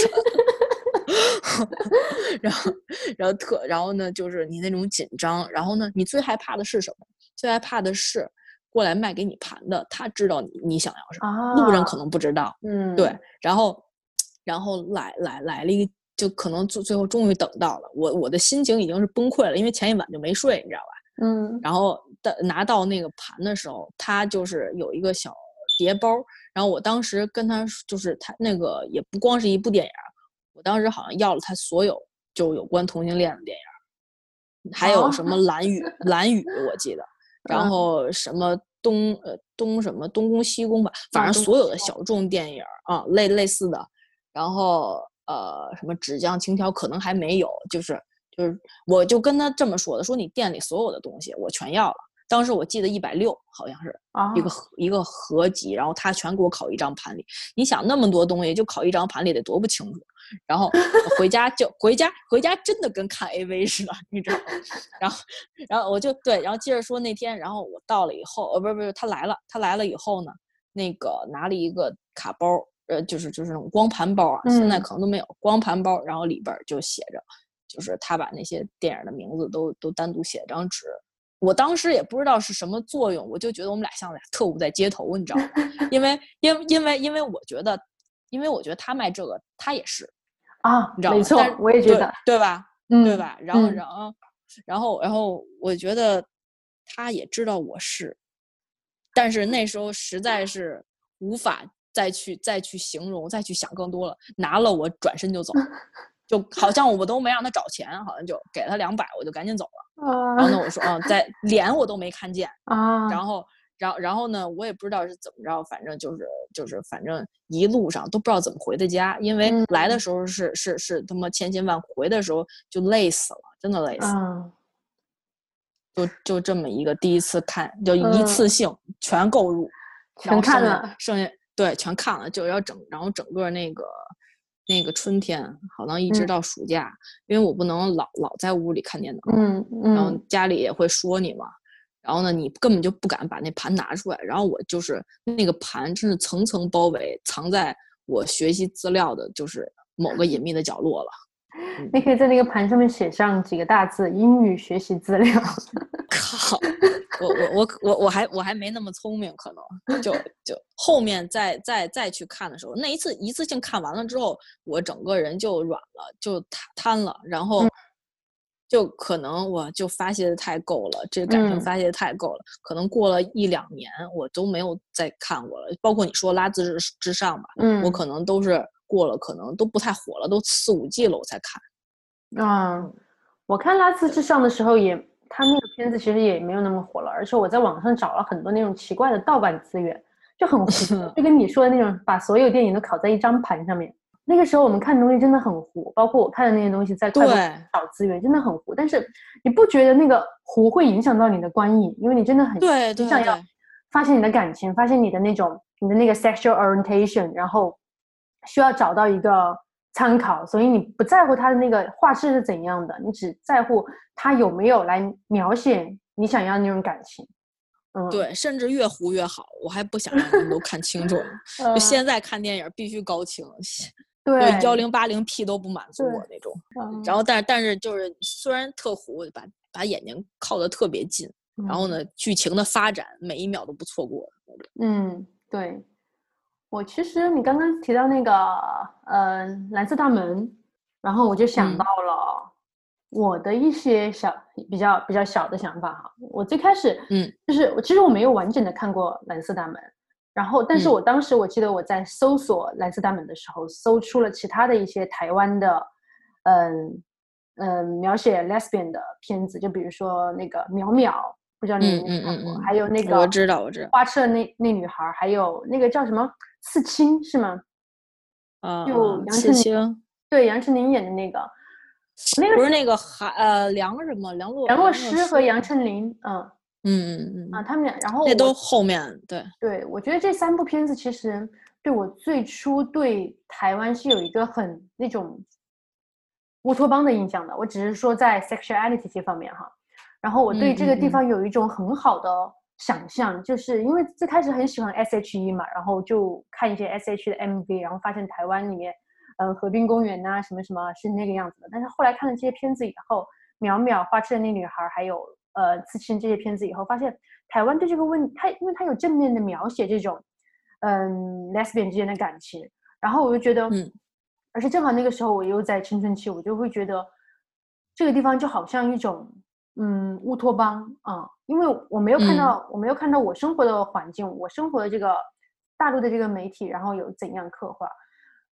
然后然后特然后呢就是你那种紧张，然后呢你最害怕的是什么？最害怕的是。过来卖给你盘的，他知道你你想要什么，路人可能不知道。嗯，对，然后，然后来来来了一个，就可能最最后终于等到了，我我的心情已经是崩溃了，因为前一晚就没睡，你知道吧？嗯，然后的拿到那个盘的时候，他就是有一个小叠包，然后我当时跟他就是他那个也不光是一部电影，我当时好像要了他所有就有关同性恋的电影，还有什么蓝雨蓝雨，我记得。然后什么东呃东什么东宫西宫吧，反正所有的小众电影啊类类似的，然后呃什么纸浆情条可能还没有，就是就是我就跟他这么说的，说你店里所有的东西我全要了。当时我记得一百六好像是一个一个合集，然后他全给我拷一张盘里。你想那么多东西就拷一张盘里得多不清楚。然后回家就回家，回家真的跟看 AV 似的，你知道吗？然后，然后我就对，然后接着说那天，然后我到了以后，呃，不是不是，他来了，他来了以后呢，那个拿了一个卡包，呃，就是就是那种光盘包啊，现在可能都没有光盘包，然后里边就写着，就是他把那些电影的名字都都单独写张纸。我当时也不知道是什么作用，我就觉得我们俩像俩特务在街头，你知道吗？因为因为因为因为我觉得，因为我觉得他卖这个，他也是。啊，你知道没错，我也觉得，对吧？嗯，对吧？然后，然后，然后，然后，我觉得他也知道我是，但是那时候实在是无法再去再去形容，再去想更多了。拿了我转身就走，就好像我都没让他找钱，好像就给他两百，我就赶紧走了。然后呢，我说，嗯，在脸我都没看见 啊，然后。然后，然后呢？我也不知道是怎么着，反正就是就是，反正一路上都不知道怎么回的家，因为来的时候是是是他妈千辛万苦，回的时候就累死了，真的累死。了。就就这么一个第一次看，就一次性全购入，全看了，剩下对全看了，就要整，然后整个那个那个春天，好像一直到暑假，因为我不能老老在屋里看电脑，嗯嗯，然后家里也会说你嘛。然后呢，你根本就不敢把那盘拿出来。然后我就是那个盘，真是层层包围，藏在我学习资料的，就是某个隐秘的角落了。你可以在那个盘上面写上几个大字：英语学习资料。靠！我我我我我还我还没那么聪明，可能就就后面再再再去看的时候，那一次一次性看完了之后，我整个人就软了，就瘫瘫了，然后。就可能我就发泄的太够了，这感情发泄的太够了，可能过了一两年我都没有再看过了。包括你说拉字之之上吧，嗯，我可能都是过了，可能都不太火了，都四五季了我才看。啊，我看拉字之上的时候也，他那个片子其实也没有那么火了，而且我在网上找了很多那种奇怪的盗版资源，就很糊，就 跟你说的那种，把所有电影都拷在一张盘上面。那个时候我们看的东西真的很糊，包括我看的那些东西在快播找资源真的很糊。但是你不觉得那个糊会影响到你的观影？因为你真的很对，你想要发现你的感情，发现你的那种你的那个 sexual orientation，然后需要找到一个参考，所以你不在乎他的那个画质是怎样的，你只在乎他有没有来描写你想要的那种感情。嗯，对，甚至越糊越好，我还不想让你们都看清楚。就现在看电影必须高清。对幺。零八零 P 都不满足我那种，然后但是但是就是虽然特糊，把把眼睛靠得特别近，然后呢剧情的发展每一秒都不错过。嗯，对，我其实你刚刚提到那个呃蓝色大门，然后我就想到了我的一些小比较比较小的想法哈。我最开始嗯。就是我其实我没有完整的看过蓝色大门。然后，但是我当时我记得我在搜索蓝色大门的时候，搜出了其他的一些台湾的嗯嗯描写 lesbian 的片子，就比如说那个淼淼，不知道你有没有看过？还有那个我知道我知道花车那那女孩，还有那个叫什么刺青是吗？啊，就杨刺青，对杨丞琳演的那个，那个不是那个韩呃梁什么梁洛梁洛施和杨丞琳，嗯。嗯嗯嗯啊，他们俩，然后那都后面对对，我觉得这三部片子其实对我最初对台湾是有一个很那种乌托邦的印象的。我只是说在 sexuality 这方面哈，然后我对这个地方有一种很好的想象，就是因为最开始很喜欢 S.H.E 嘛，然后就看一些 S.H.E 的 M.V，然后发现台湾里面，呃，河滨公园呐什么什么是那个样子的。但是后来看了这些片子以后，淼淼、花痴的那女孩还有。呃，刺青这些片子以后，发现台湾对这个问，他因为他有正面的描写这种，嗯，lesbian 之间的感情，然后我就觉得，嗯，而且正好那个时候我又在青春期，我就会觉得这个地方就好像一种，嗯，乌托邦啊，因为我没有看到，我没有看到我生活的环境，我生活的这个大陆的这个媒体，然后有怎样刻画。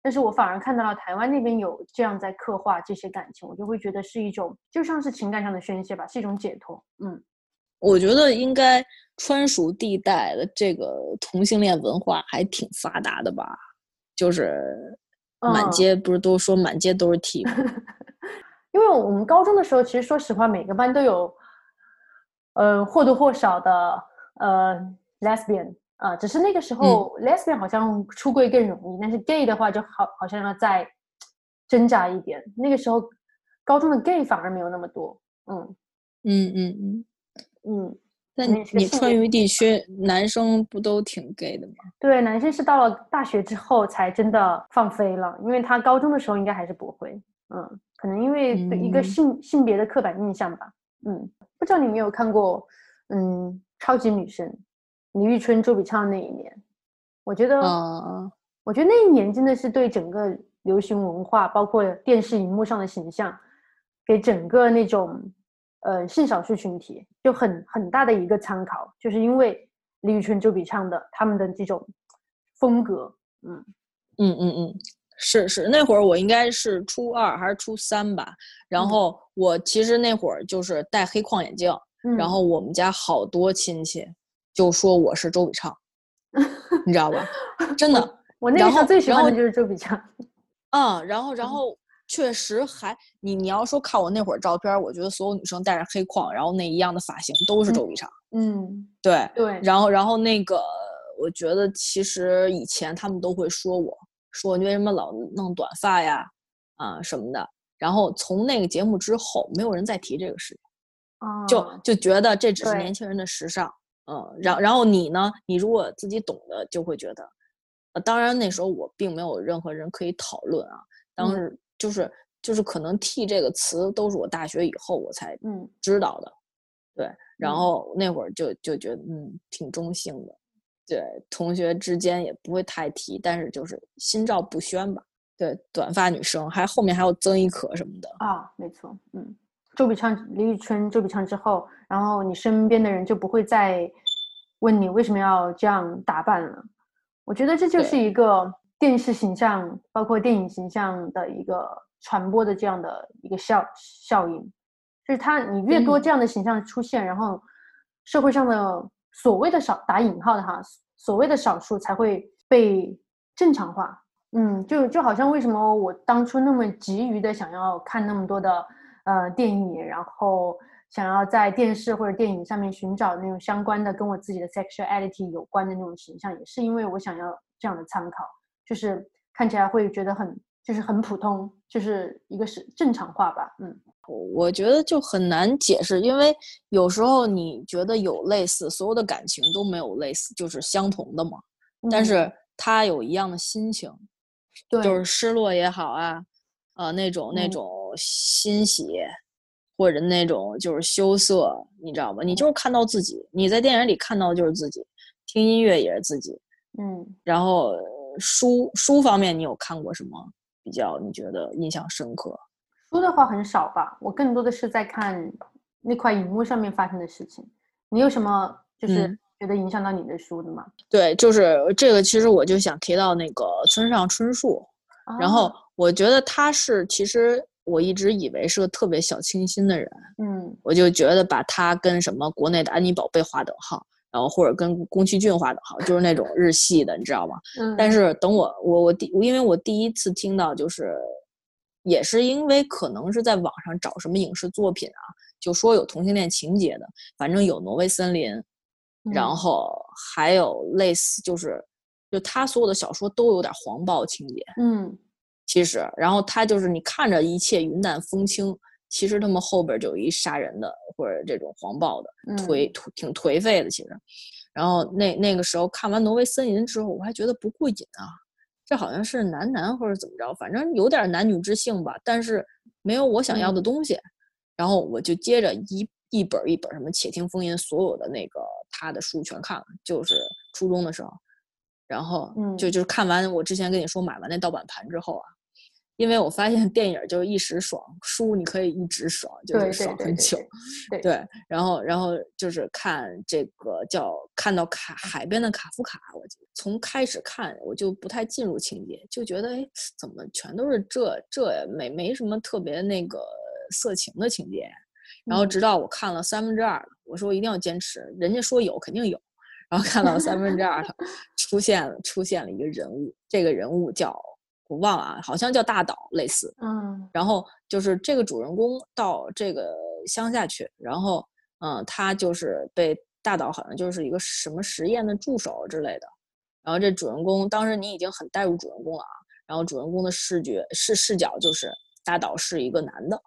但是我反而看到了台湾那边有这样在刻画这些感情，我就会觉得是一种就像是情感上的宣泄吧，是一种解脱。嗯，我觉得应该川蜀地带的这个同性恋文化还挺发达的吧，就是满街不是都说满街都是 T 吗？因为我们高中的时候，其实说实话，每个班都有，呃，或多或少的呃 lesbian。啊，只是那个时候，lesbian 好像出柜更容易，但是 gay 的话就好，好像要再挣扎一点。那个时候，高中的 gay 反而没有那么多。嗯嗯嗯嗯嗯。那你你川渝地区男生不都挺 gay 的吗？对，男生是到了大学之后才真的放飞了，因为他高中的时候应该还是不会。嗯，可能因为一个性性别的刻板印象吧。嗯，不知道你有没有看过，嗯，超级女生。李宇春、周笔畅那一年，我觉得，嗯。我觉得那一年真的是对整个流行文化，包括电视荧幕上的形象，给整个那种呃性少数群体就很很大的一个参考，就是因为李宇春、周笔畅的他们的这种风格，嗯。嗯嗯嗯，是是，那会儿我应该是初二还是初三吧，然后我其实那会儿就是戴黑框眼镜，然后我们家好多亲戚。就说我是周笔畅，你知道吧？真的，我那个时候最喜欢的就是周笔畅。嗯，然后，然后确实还你你要说看我那会儿照片，我觉得所有女生戴着黑框，然后那一样的发型都是周笔畅。嗯，对对。然后，然后那个，我觉得其实以前他们都会说我说你为什么老弄短发呀啊什么的。然后从那个节目之后，没有人再提这个事情，就就觉得这只是年轻人的时尚。嗯，然然后你呢？你如果自己懂的，就会觉得，呃，当然那时候我并没有任何人可以讨论啊。当时就是就是可能 “T” 这个词都是我大学以后我才嗯知道的，对。然后那会儿就就觉得嗯挺中性的，对，同学之间也不会太提，但是就是心照不宣吧。对，短发女生还后面还有曾轶可什么的啊，没错，嗯。周笔畅、李宇春、周笔畅之后，然后你身边的人就不会再问你为什么要这样打扮了。我觉得这就是一个电视形象，包括电影形象的一个传播的这样的一个效效应，就是他你越多这样的形象出现，然后社会上的所谓的少打引号的哈，所谓的少数才会被正常化。嗯，就就好像为什么我当初那么急于的想要看那么多的。呃，电影，然后想要在电视或者电影上面寻找那种相关的跟我自己的 sexuality 有关的那种形象，也是因为我想要这样的参考，就是看起来会觉得很，就是很普通，就是一个是正常化吧。嗯，我觉得就很难解释，因为有时候你觉得有类似，所有的感情都没有类似，就是相同的嘛。但是他有一样的心情，对，就是失落也好啊，呃，那种那种。欣喜，或者那种就是羞涩，你知道吗？你就是看到自己，你在电影里看到的就是自己，听音乐也是自己，嗯。然后书书方面，你有看过什么比较你觉得印象深刻？书的话很少吧，我更多的是在看那块荧幕上面发生的事情。你有什么就是觉得影响到你的书的吗？对，就是这个，其实我就想提到那个村上春树，然后我觉得他是其实。我一直以为是个特别小清新的人，嗯。我就觉得把他跟什么国内的安妮宝贝划等号，然后或者跟宫崎骏划等号，就是那种日系的，你知道吗？嗯，但是等我我我第因为我第一次听到就是，也是因为可能是在网上找什么影视作品啊，就说有同性恋情节的，反正有挪威森林，然嗯。后还有类似就是，就他所有的小说都有点黄暴情节，嗯其实，然后他就是你看着一切云淡风轻，其实他们后边就有一杀人的或者这种黄暴的，嗯颓颓挺颓废的其实。然后那那个时候看完《挪威森林》之后，我还觉得不过瘾啊，这好像是男男或者怎么着，反正有点男女之性吧，但是没有我想要的嗯东西。然后我就接着一一本一本什么《且听风吟》所有的那个他的书全看了，就是初中的时候。然后就嗯就是看完我之前跟你说买完那盗版盘之后啊，因为我发现电影就是一时爽，书你可以一直爽，就是爽很久。对。对，然后然后就是看这个叫看到卡海边的卡夫卡，我从开始看我就不太进入情节，就觉得哎怎么全都是这这也没没什么特别那个色情的情节，然后嗯。直到我看了三分之二了，我说我一定要坚持，人家说有肯定有，然后看到三分之二了，出现了出现了一个人物，这个人物叫我忘了啊，好像叫大岛类似，嗯然后就是这个主人公到这个乡下去，然后嗯，他就是被大岛好像就是一个什么实验的助手之类的。然后这主人公当时你已经很带入主人公了啊，然后主人公的视觉视视角就是大岛是一个男的，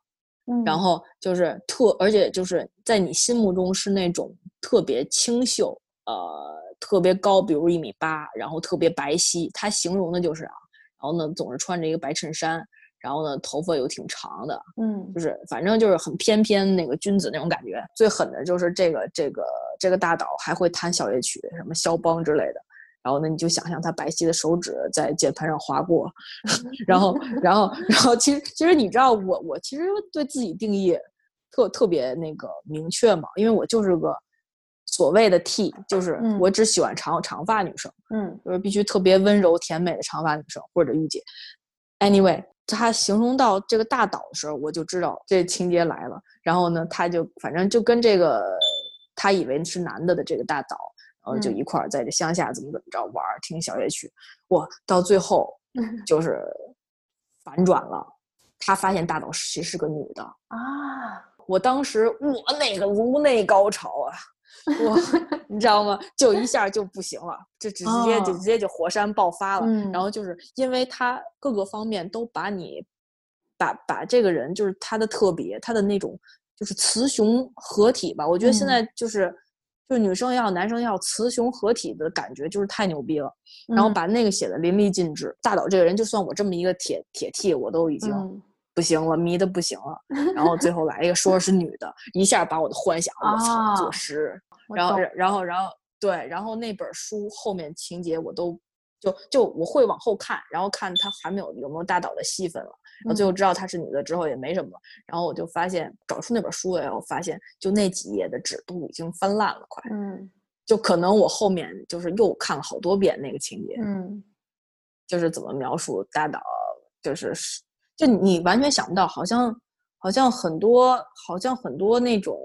嗯，然后就是特，而且就是在你心目中是那种特别清秀，呃，特别高，比如一米八，然后特别白皙。他形容的就是啊，然后呢总是穿着一个白衬衫，然后呢头发又挺长的，嗯就是反正就是很翩翩那个君子那种感觉。最狠的就是这个这个这个大岛还会弹小夜曲，什么肖邦之类的。然后呢，你就想象他白皙的手指在键盘上划过，然后，然后，然后，其实，其实你知道我，我其实对自己定义特特别那个明确嘛，因为我就是个所谓的 T，就是嗯我只喜欢长长发女生，嗯就是必须特别温柔甜美的长发女生或者御姐。Anyway，他形容到这个大岛的时候，我就知道这情节来了。然后呢，他就反正就跟这个他以为是男的的这个大岛，然后就嗯一块儿在这乡下怎么怎么着玩儿，听小夜曲。哇，到最后就是 反转了，他发现大岛其实是个女的。啊，我当时我那个颅内高潮啊！哇，你知道吗？就一下就不行了，就直接就哦直接就火山爆发了。嗯然后就是因为他各个方面都把你把把这个人就是他的特别，他的那种就是雌雄合体吧。我觉得现嗯在就是、就是女生要男生要雌雄合体的感觉，就是太牛逼了。然后嗯把那个写的淋漓尽致。大岛这个人，就算我这么一个铁铁 T，我都已经嗯不行了，迷的不行了。然后最后来一个说是女的，一下把我的幻想我操啊坐实。然后然后然后对，然后那本书后面情节我都就就我会往后看，然后看他还没有有没有大岛的戏份了。然后最后嗯知道她是女的之后也没什么，然后我就发现找出那本书来，我发现就那几页的纸都已经翻烂了，快。嗯就可能我后面就是又看了好多遍那个情节，嗯就是怎么描述大岛，就是是就你完全想不到，好像好像很多好像很多那种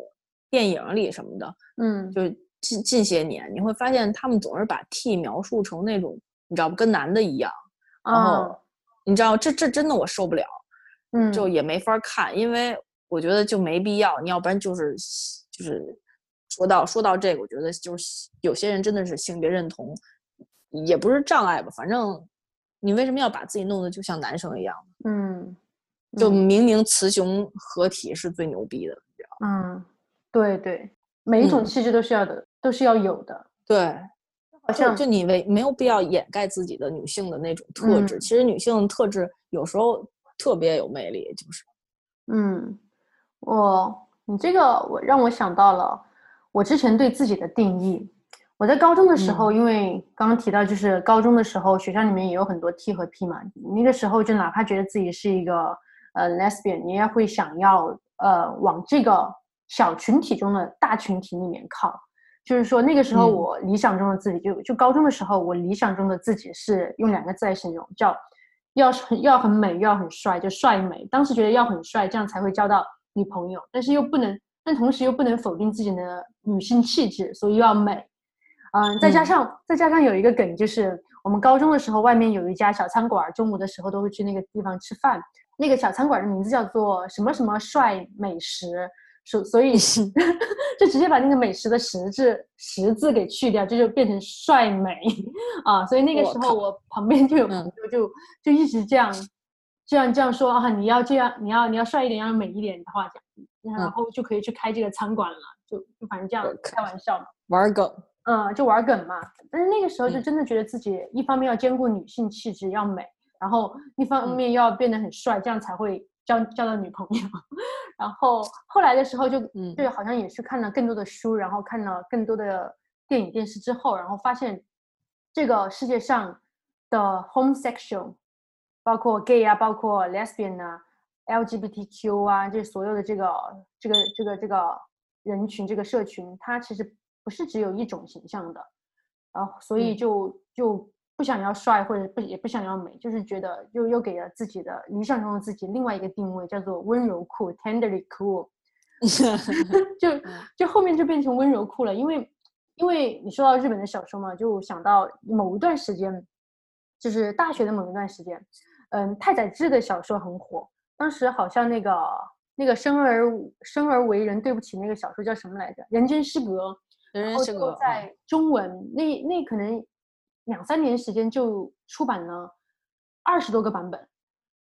电影里什么的，嗯。就近近些年你会发现他们总是把 T 描述成那种你知道不跟男的一样，然后啊你知道这这真的我受不了，嗯。就也没法看，因为我觉得就没必要，你要不然就是就是说到说到这个，我觉得就是有些人真的是性别认同也不是障碍吧，反正你为什么要把自己弄得就像男生一样？嗯就嗯明明雌雄合体是最牛逼的，你知道吗？嗯对对，每一种嗯气质都是要的，都是要有的，对，好像就你为没有必要掩盖自己的女性的那种特质，嗯其实女性的特质有时候特别有魅力，就是嗯，我你这个我让我想到了我之前对自己的定义。我在高中的时候，因为刚刚提到，就是高中的时候，学校里面也有很多 T 和 P 嘛。那个时候就哪怕觉得自己是一个呃 lesbian，你也会想要呃往这个小群体中的大群体里面靠。就是说那个时候嗯我理想中的自己，就就高中的时候，我理想中的自己是用两个字来形容，叫要很要很美，又要很帅，就帅美。当时觉得要很帅，这样才会交到女朋友，但是又不能，但同时又不能否定自己的女性气质，所以又要美。嗯，再加上再加上有一个梗，就是我们高中的时候，外面有一家小餐馆，中午的时候都会去那个地方吃饭。那个小餐馆的名字叫做什么什么帅美食，所所以 就直接把那个美食的食字食字给去掉，这就变成帅美啊。所以那个时候我旁边就有朋友就就一直这样这样这样说啊，你要这样，你要你要帅一点，要美一点的话讲，然后就可以去开这个餐馆了，就就反正这样开玩笑嘛，玩梗。嗯，就玩梗嘛。但是那个时候就真的觉得自己一方面要兼顾女性气质要美，然后一方面又要变得很帅，这样才会交交到女朋友。然后后来的时候就就好像也是看了更多的书，然后看了更多的电影电视之后，然后发现这个世界上的 homosexual，包括 gay 啊，包括 lesbian 啊，LGBTQ 啊，这所有的这个这个这个这个人群这个社群，它其实。不是只有一种形象的，然后所以就就不想要帅或者不也不想要美，就是觉得又又给了自己的理想中的自己另外一个定位，叫做温柔酷，tenderly cool，就就后面就变成温柔酷了，因为因为你说到日本的小说嘛，就想到某一段时间，就是大学的某一段时间，嗯，太宰治的小说很火，当时好像那个那个生而生而为人，对不起，那个小说叫什么来着？人间失格。然后就在中文那那可能两三年时间就出版了二十多个版本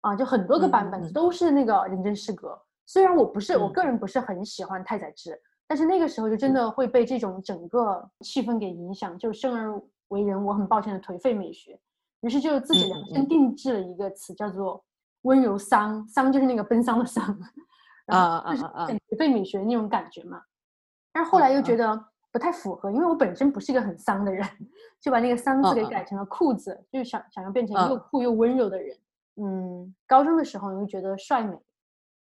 啊，就很多个版本都是那个人真失格。虽然我不是我个人不是很喜欢太宰治，但是那个时候就真的会被这种整个气氛给影响，就生而为人，我很抱歉的颓废美学。于是就自己量身定制了一个词，叫做温柔桑”，桑就是那个奔丧的丧，啊啊啊，颓废美学那种感觉嘛。但是后来又觉得。不太符合，因为我本身不是一个很丧的人，就把那个丧字给改成了酷字，就想想要变成又酷又温柔的人。嗯，高中的时候你会觉得帅美，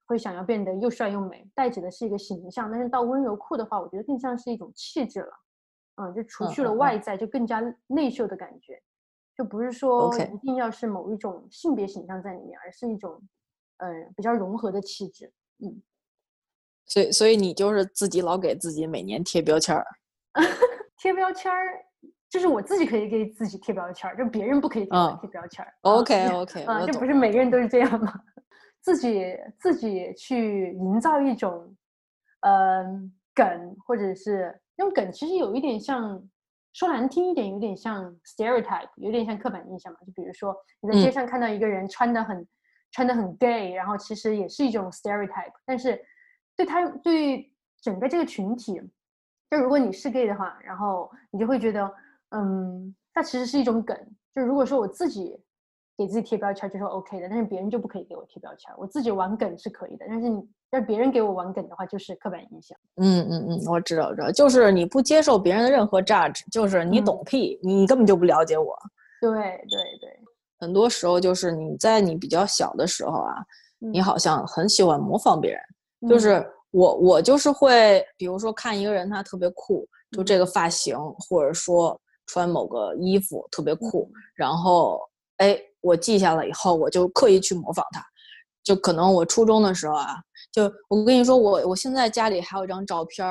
会想要变得又帅又美，带指的是一个形象。但是到温柔酷的话，我觉得更像是一种气质了。嗯，就除去了外在，就更加内秀的感觉，就不是说一定要是某一种性别形象在里面，而是一种嗯比较融合的气质。嗯。所以，所以你就是自己老给自己每年贴标签儿，贴标签儿，就是我自己可以给自己贴标签儿，就别人不可以给我贴标签儿。OK，OK，啊，这不是每个人都是这样吗？自己自己去营造一种，嗯，梗，或者是那种梗，其实有一点像，说难听一点，有点像 stereotype，有点像刻板印象嘛。就比如说你在街上看到一个人穿的很穿的很 gay，然后其实也是一种 stereotype，但是。对他对整个这个群体，就如果你是 gay 的话，然后你就会觉得，嗯，它其实是一种梗。就如果说我自己给自己贴标签就是 OK 的，但是别人就不可以给我贴标签。我自己玩梗是可以的，但是你让别人给我玩梗的话，就是刻板印象。嗯嗯嗯，我知道，知道，就是你不接受别人的任何 judge，就是你懂屁，你根本就不了解我。对对对，很多时候就是你在你比较小的时候啊，你好像很喜欢模仿别人。就是我，我就是会，比如说看一个人他特别酷，就这个发型，或者说穿某个衣服特别酷，然后哎，我记下了以后，我就刻意去模仿他。就可能我初中的时候啊，就我跟你说，我我现在家里还有一张照片，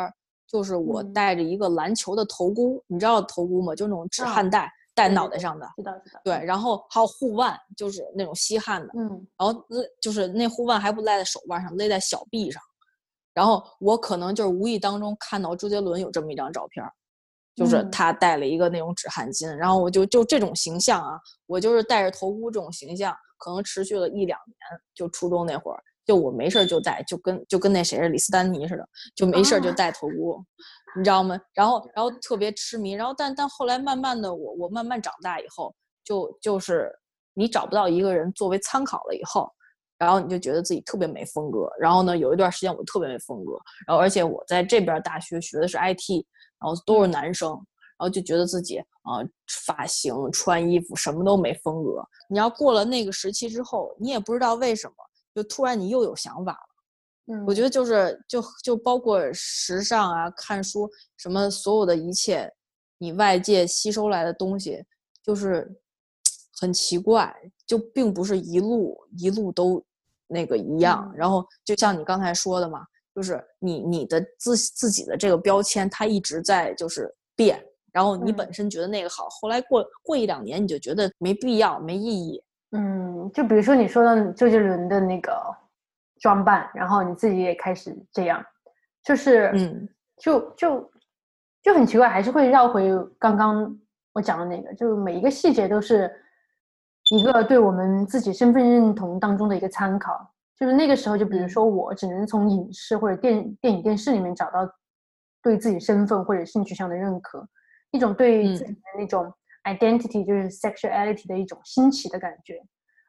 就是我戴着一个篮球的头箍，你知道头箍吗？就那种止汗带。戴脑袋上的，知道知道。对，然后还有护腕，就是那种吸汗的。嗯。然后勒就是那护腕还不勒在手腕上，勒在小臂上。然后我可能就是无意当中看到周杰伦有这么一张照片，就是他戴了一个那种止汗巾。然后我就就这种形象啊，我就是戴着头箍这种形象，可能持续了一两年。就初中那会儿，就我没事就戴，就跟就跟那谁是李斯丹妮似的，就没事就戴头箍。你知道吗？然后，然后特别痴迷，然后，但但后来慢慢的，我我慢慢长大以后，就就是你找不到一个人作为参考了以后，然后你就觉得自己特别没风格。然后呢，有一段时间我特别没风格，然后而且我在这边大学学的是 IT，然后都是男生，然后就觉得自己啊发型、穿衣服什么都没风格。你要过了那个时期之后，你也不知道为什么，就突然你又有想法了。嗯我觉得就是就就包括时尚啊，看书什么，所有的一切，你外界吸收来的东西，就是 很奇怪，就并不是一路一路都那个一样。然后就像你刚才说的嘛，就是你你的自自己的这个标签，它一直在就是变。然后你本身觉得那个好，后来过过一两年，你就觉得没必要、没意义。嗯，就比如说你说到周杰伦的那个装扮，然后你自己也开始这样，就是嗯，就就就很奇怪，还是会绕回刚刚我讲的那个，就是每一个细节都是一个对我们自己身份认同当中的一个参考。就是那个时候，就比如说我只能从影视或者电电影、电视里面找到对自己身份或者性取向的认可。一种对自己的那种 identity，就是 sexuality 的一种新奇的感觉，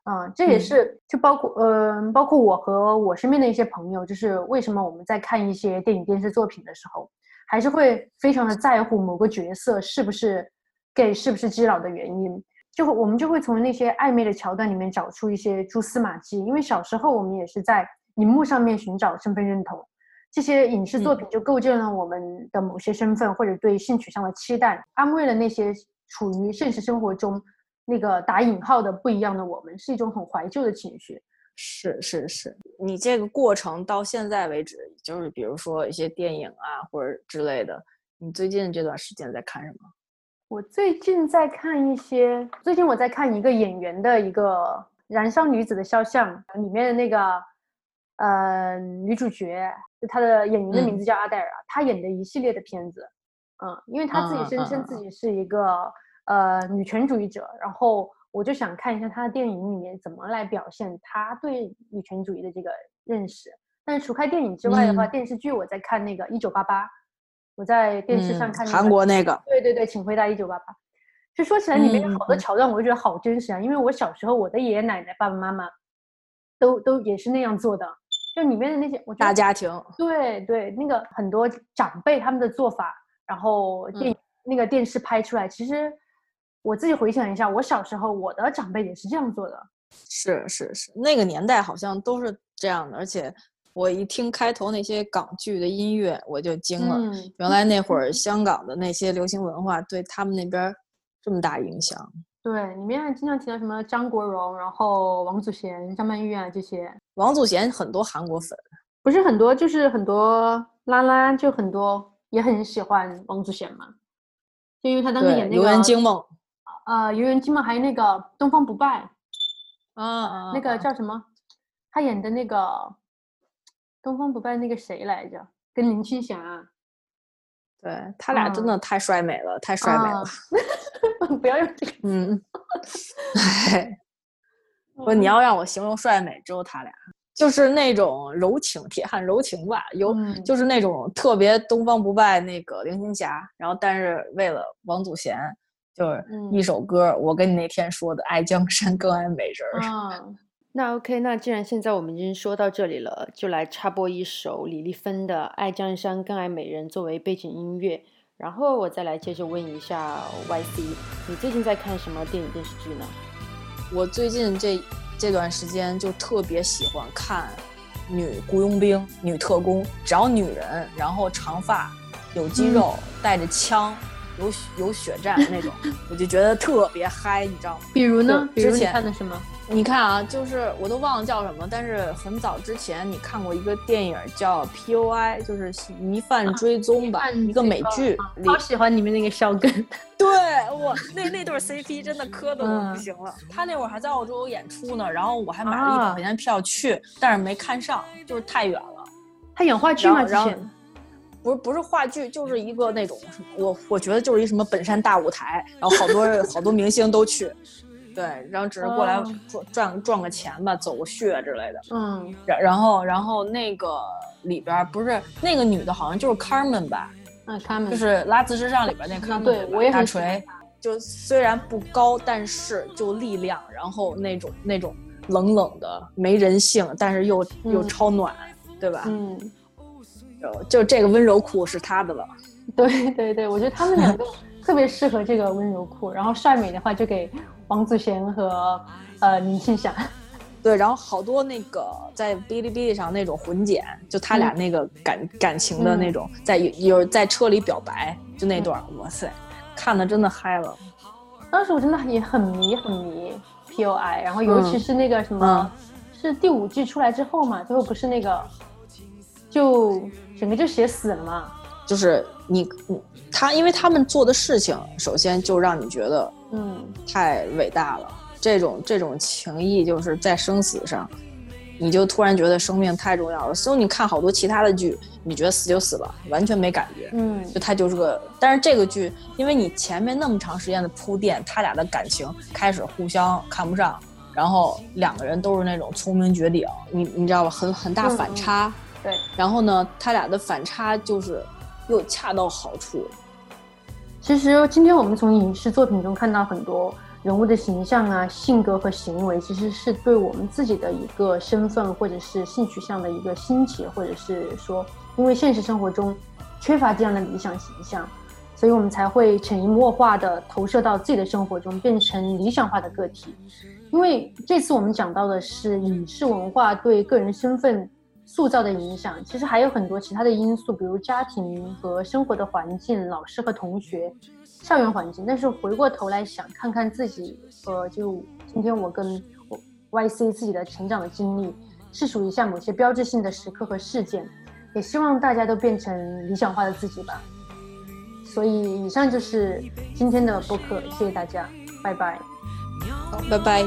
啊，这也是就包括呃，包括我和我身边的一些朋友，就是为什么我们在看一些电影电视作品的时候，还是会非常的在乎某个角色是不是 gay，是不是基佬的原因，就会我们就会从那些暧昧的桥段里面找出一些蛛丝马迹，因为小时候我们也是在荧幕上面寻找身份认同。这些影视作品就构建了我们的某些身份或者对性取向的期待，安慰了那些处于现实生活中那个打引号的不一样的我们，是一种很怀旧的情绪。是是是，你这个过程到现在为止，就是比如说一些电影啊或者之类的，你最近这段时间在看什么？我最近在看一些，最近我在看一个演员的一个《燃烧女子的肖像》里面的那个。呃，女主角就她的演员的名字叫阿黛尔啊，她演的一系列的片子，嗯，因为她自己声称自己是一个呃女权主义者，然后我就想看一下她的电影里面怎么来表现她对女权主义的这个认识。但是除开电影之外的话，电视剧我在看那个《一九八八》，我在电视上看韩国那个，对对对，请回答一九八八。就说起来里面有好多桥段，我就觉得好真实啊，因为我小时候我的爷爷奶奶、爸爸妈妈都都也是那样做的。就里面的那些，我大家庭，对对，那个很多长辈他们的做法，然后电那个电视拍出来，其实我自己回想一下，我小时候我的长辈也是这样做的。是是是，那个年代好像都是这样的，而且我一听开头那些港剧的音乐，我就惊了，原来那会儿 香港的那些流行文化对他们那边这么大影响。对，里面还经常提到什么张国荣，然后王祖贤、张曼玉啊这些。王祖贤很多韩国粉，不是很多，就是很多拉拉就很多也很喜欢王祖贤嘛，就因为他当时演那个《游园惊梦》。呃，《游园惊梦》还有那个《东方不败》。啊啊。那个叫什么？他演的那个《东方不败》那个谁来着？跟林青霞。对他俩真的太帅美了，太帅美了。不要用这个。嗯，哎，不，你要让我形容帅美，只有他俩，就是那种柔情，铁汉柔情吧，有就是那种特别东方不败那个林青霞，然后但是为了王祖贤，就是一首歌，我跟你那天说的《爱江山更爱美人》。啊，那 OK，那既然现在我们已经说到这里了，就来插播一首李丽芬的《爱江山更爱美人》作为背景音乐。然后我再来接着问一下 YC，你最近在看什么电影电视剧呢？我最近这这段时间就特别喜欢看女雇佣兵、女特工，只要女人，然后长发、有肌肉、带着枪、有有血战那种，我就觉得特别嗨，你知道吗？比如呢？比如你看的什么？你看啊，就是我都忘了叫什么，但是很早之前你看过一个电影叫《P.O.I.》，就是疑犯追踪吧，一个美剧。好喜欢里面那个肖根。对我那那对 CP 真的磕的都不行了。他那会儿还在澳洲演出呢，然后我还买了一百块钱票去，但是没看上，就是太远了。他演话剧吗？之前不是不是话剧，就是一个那种我我觉得就是一什么本山大舞台，然后好多好多明星都去。对，然后只是过来赚赚赚个钱吧，走个穴之类的。嗯，然然后然后那个里边不是那个女的，好像就是 Carmen 吧？嗯，Carmen 就是《拉兹之上》里边那 Carmen。对，我也大锤，就虽然不高，但是就力量，然后那种那种冷冷的没人性，但是又又超暖，对吧？嗯，就就这个温柔裤是他的了。对对对，我觉得他们两个 特别适合这个温柔裤，然后帅美的话就给。王祖贤和呃林青霞，对，然后好多那个在哔哩哔哩上那种混剪，就他俩那个感感情的那种，在有在车里表白，就那段，哇塞，看的真的嗨了。当时我真的也很迷很迷 P O I，然后尤其是那个什么，是第五季出来之后嘛，最后不是那个就整个就写死了嘛。就是你，他，因为他们做的事情，首先就让你觉得，嗯，太伟大了。这种这种情谊，就是在生死上，你就突然觉得生命太重要了。所以你看好多其他的剧，你觉得死就死了，完全没感觉。嗯，就他就是个，但是这个剧，因为你前面那么长时间的铺垫，他俩的感情开始互相看不上，然后两个人都是那种聪明绝顶，你你知道吧？很很大反差。对。然后呢，他俩的反差就是。又恰到好处。其实今天我们从影视作品中看到很多人物的形象啊、性格和行为，其实是对我们自己的一个身份或者是性取向的一个兴起，或者是说，因为现实生活中缺乏这样的理想形象，所以我们才会潜移默化的投射到自己的生活中，变成理想化的个体。因为这次我们讲到的是影视文化对个人身份。塑造的影响其实还有很多其他的因素，比如家庭和生活的环境、老师和同学、校园环境。但是回过头来想，看看自己和就今天我跟我 YC 自己的成长的经历，是数一下某些标志性的时刻和事件，也希望大家都变成理想化的自己吧。所以以上就是今天的播客，谢谢大家，拜拜。好，拜拜。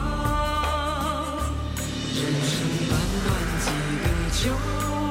个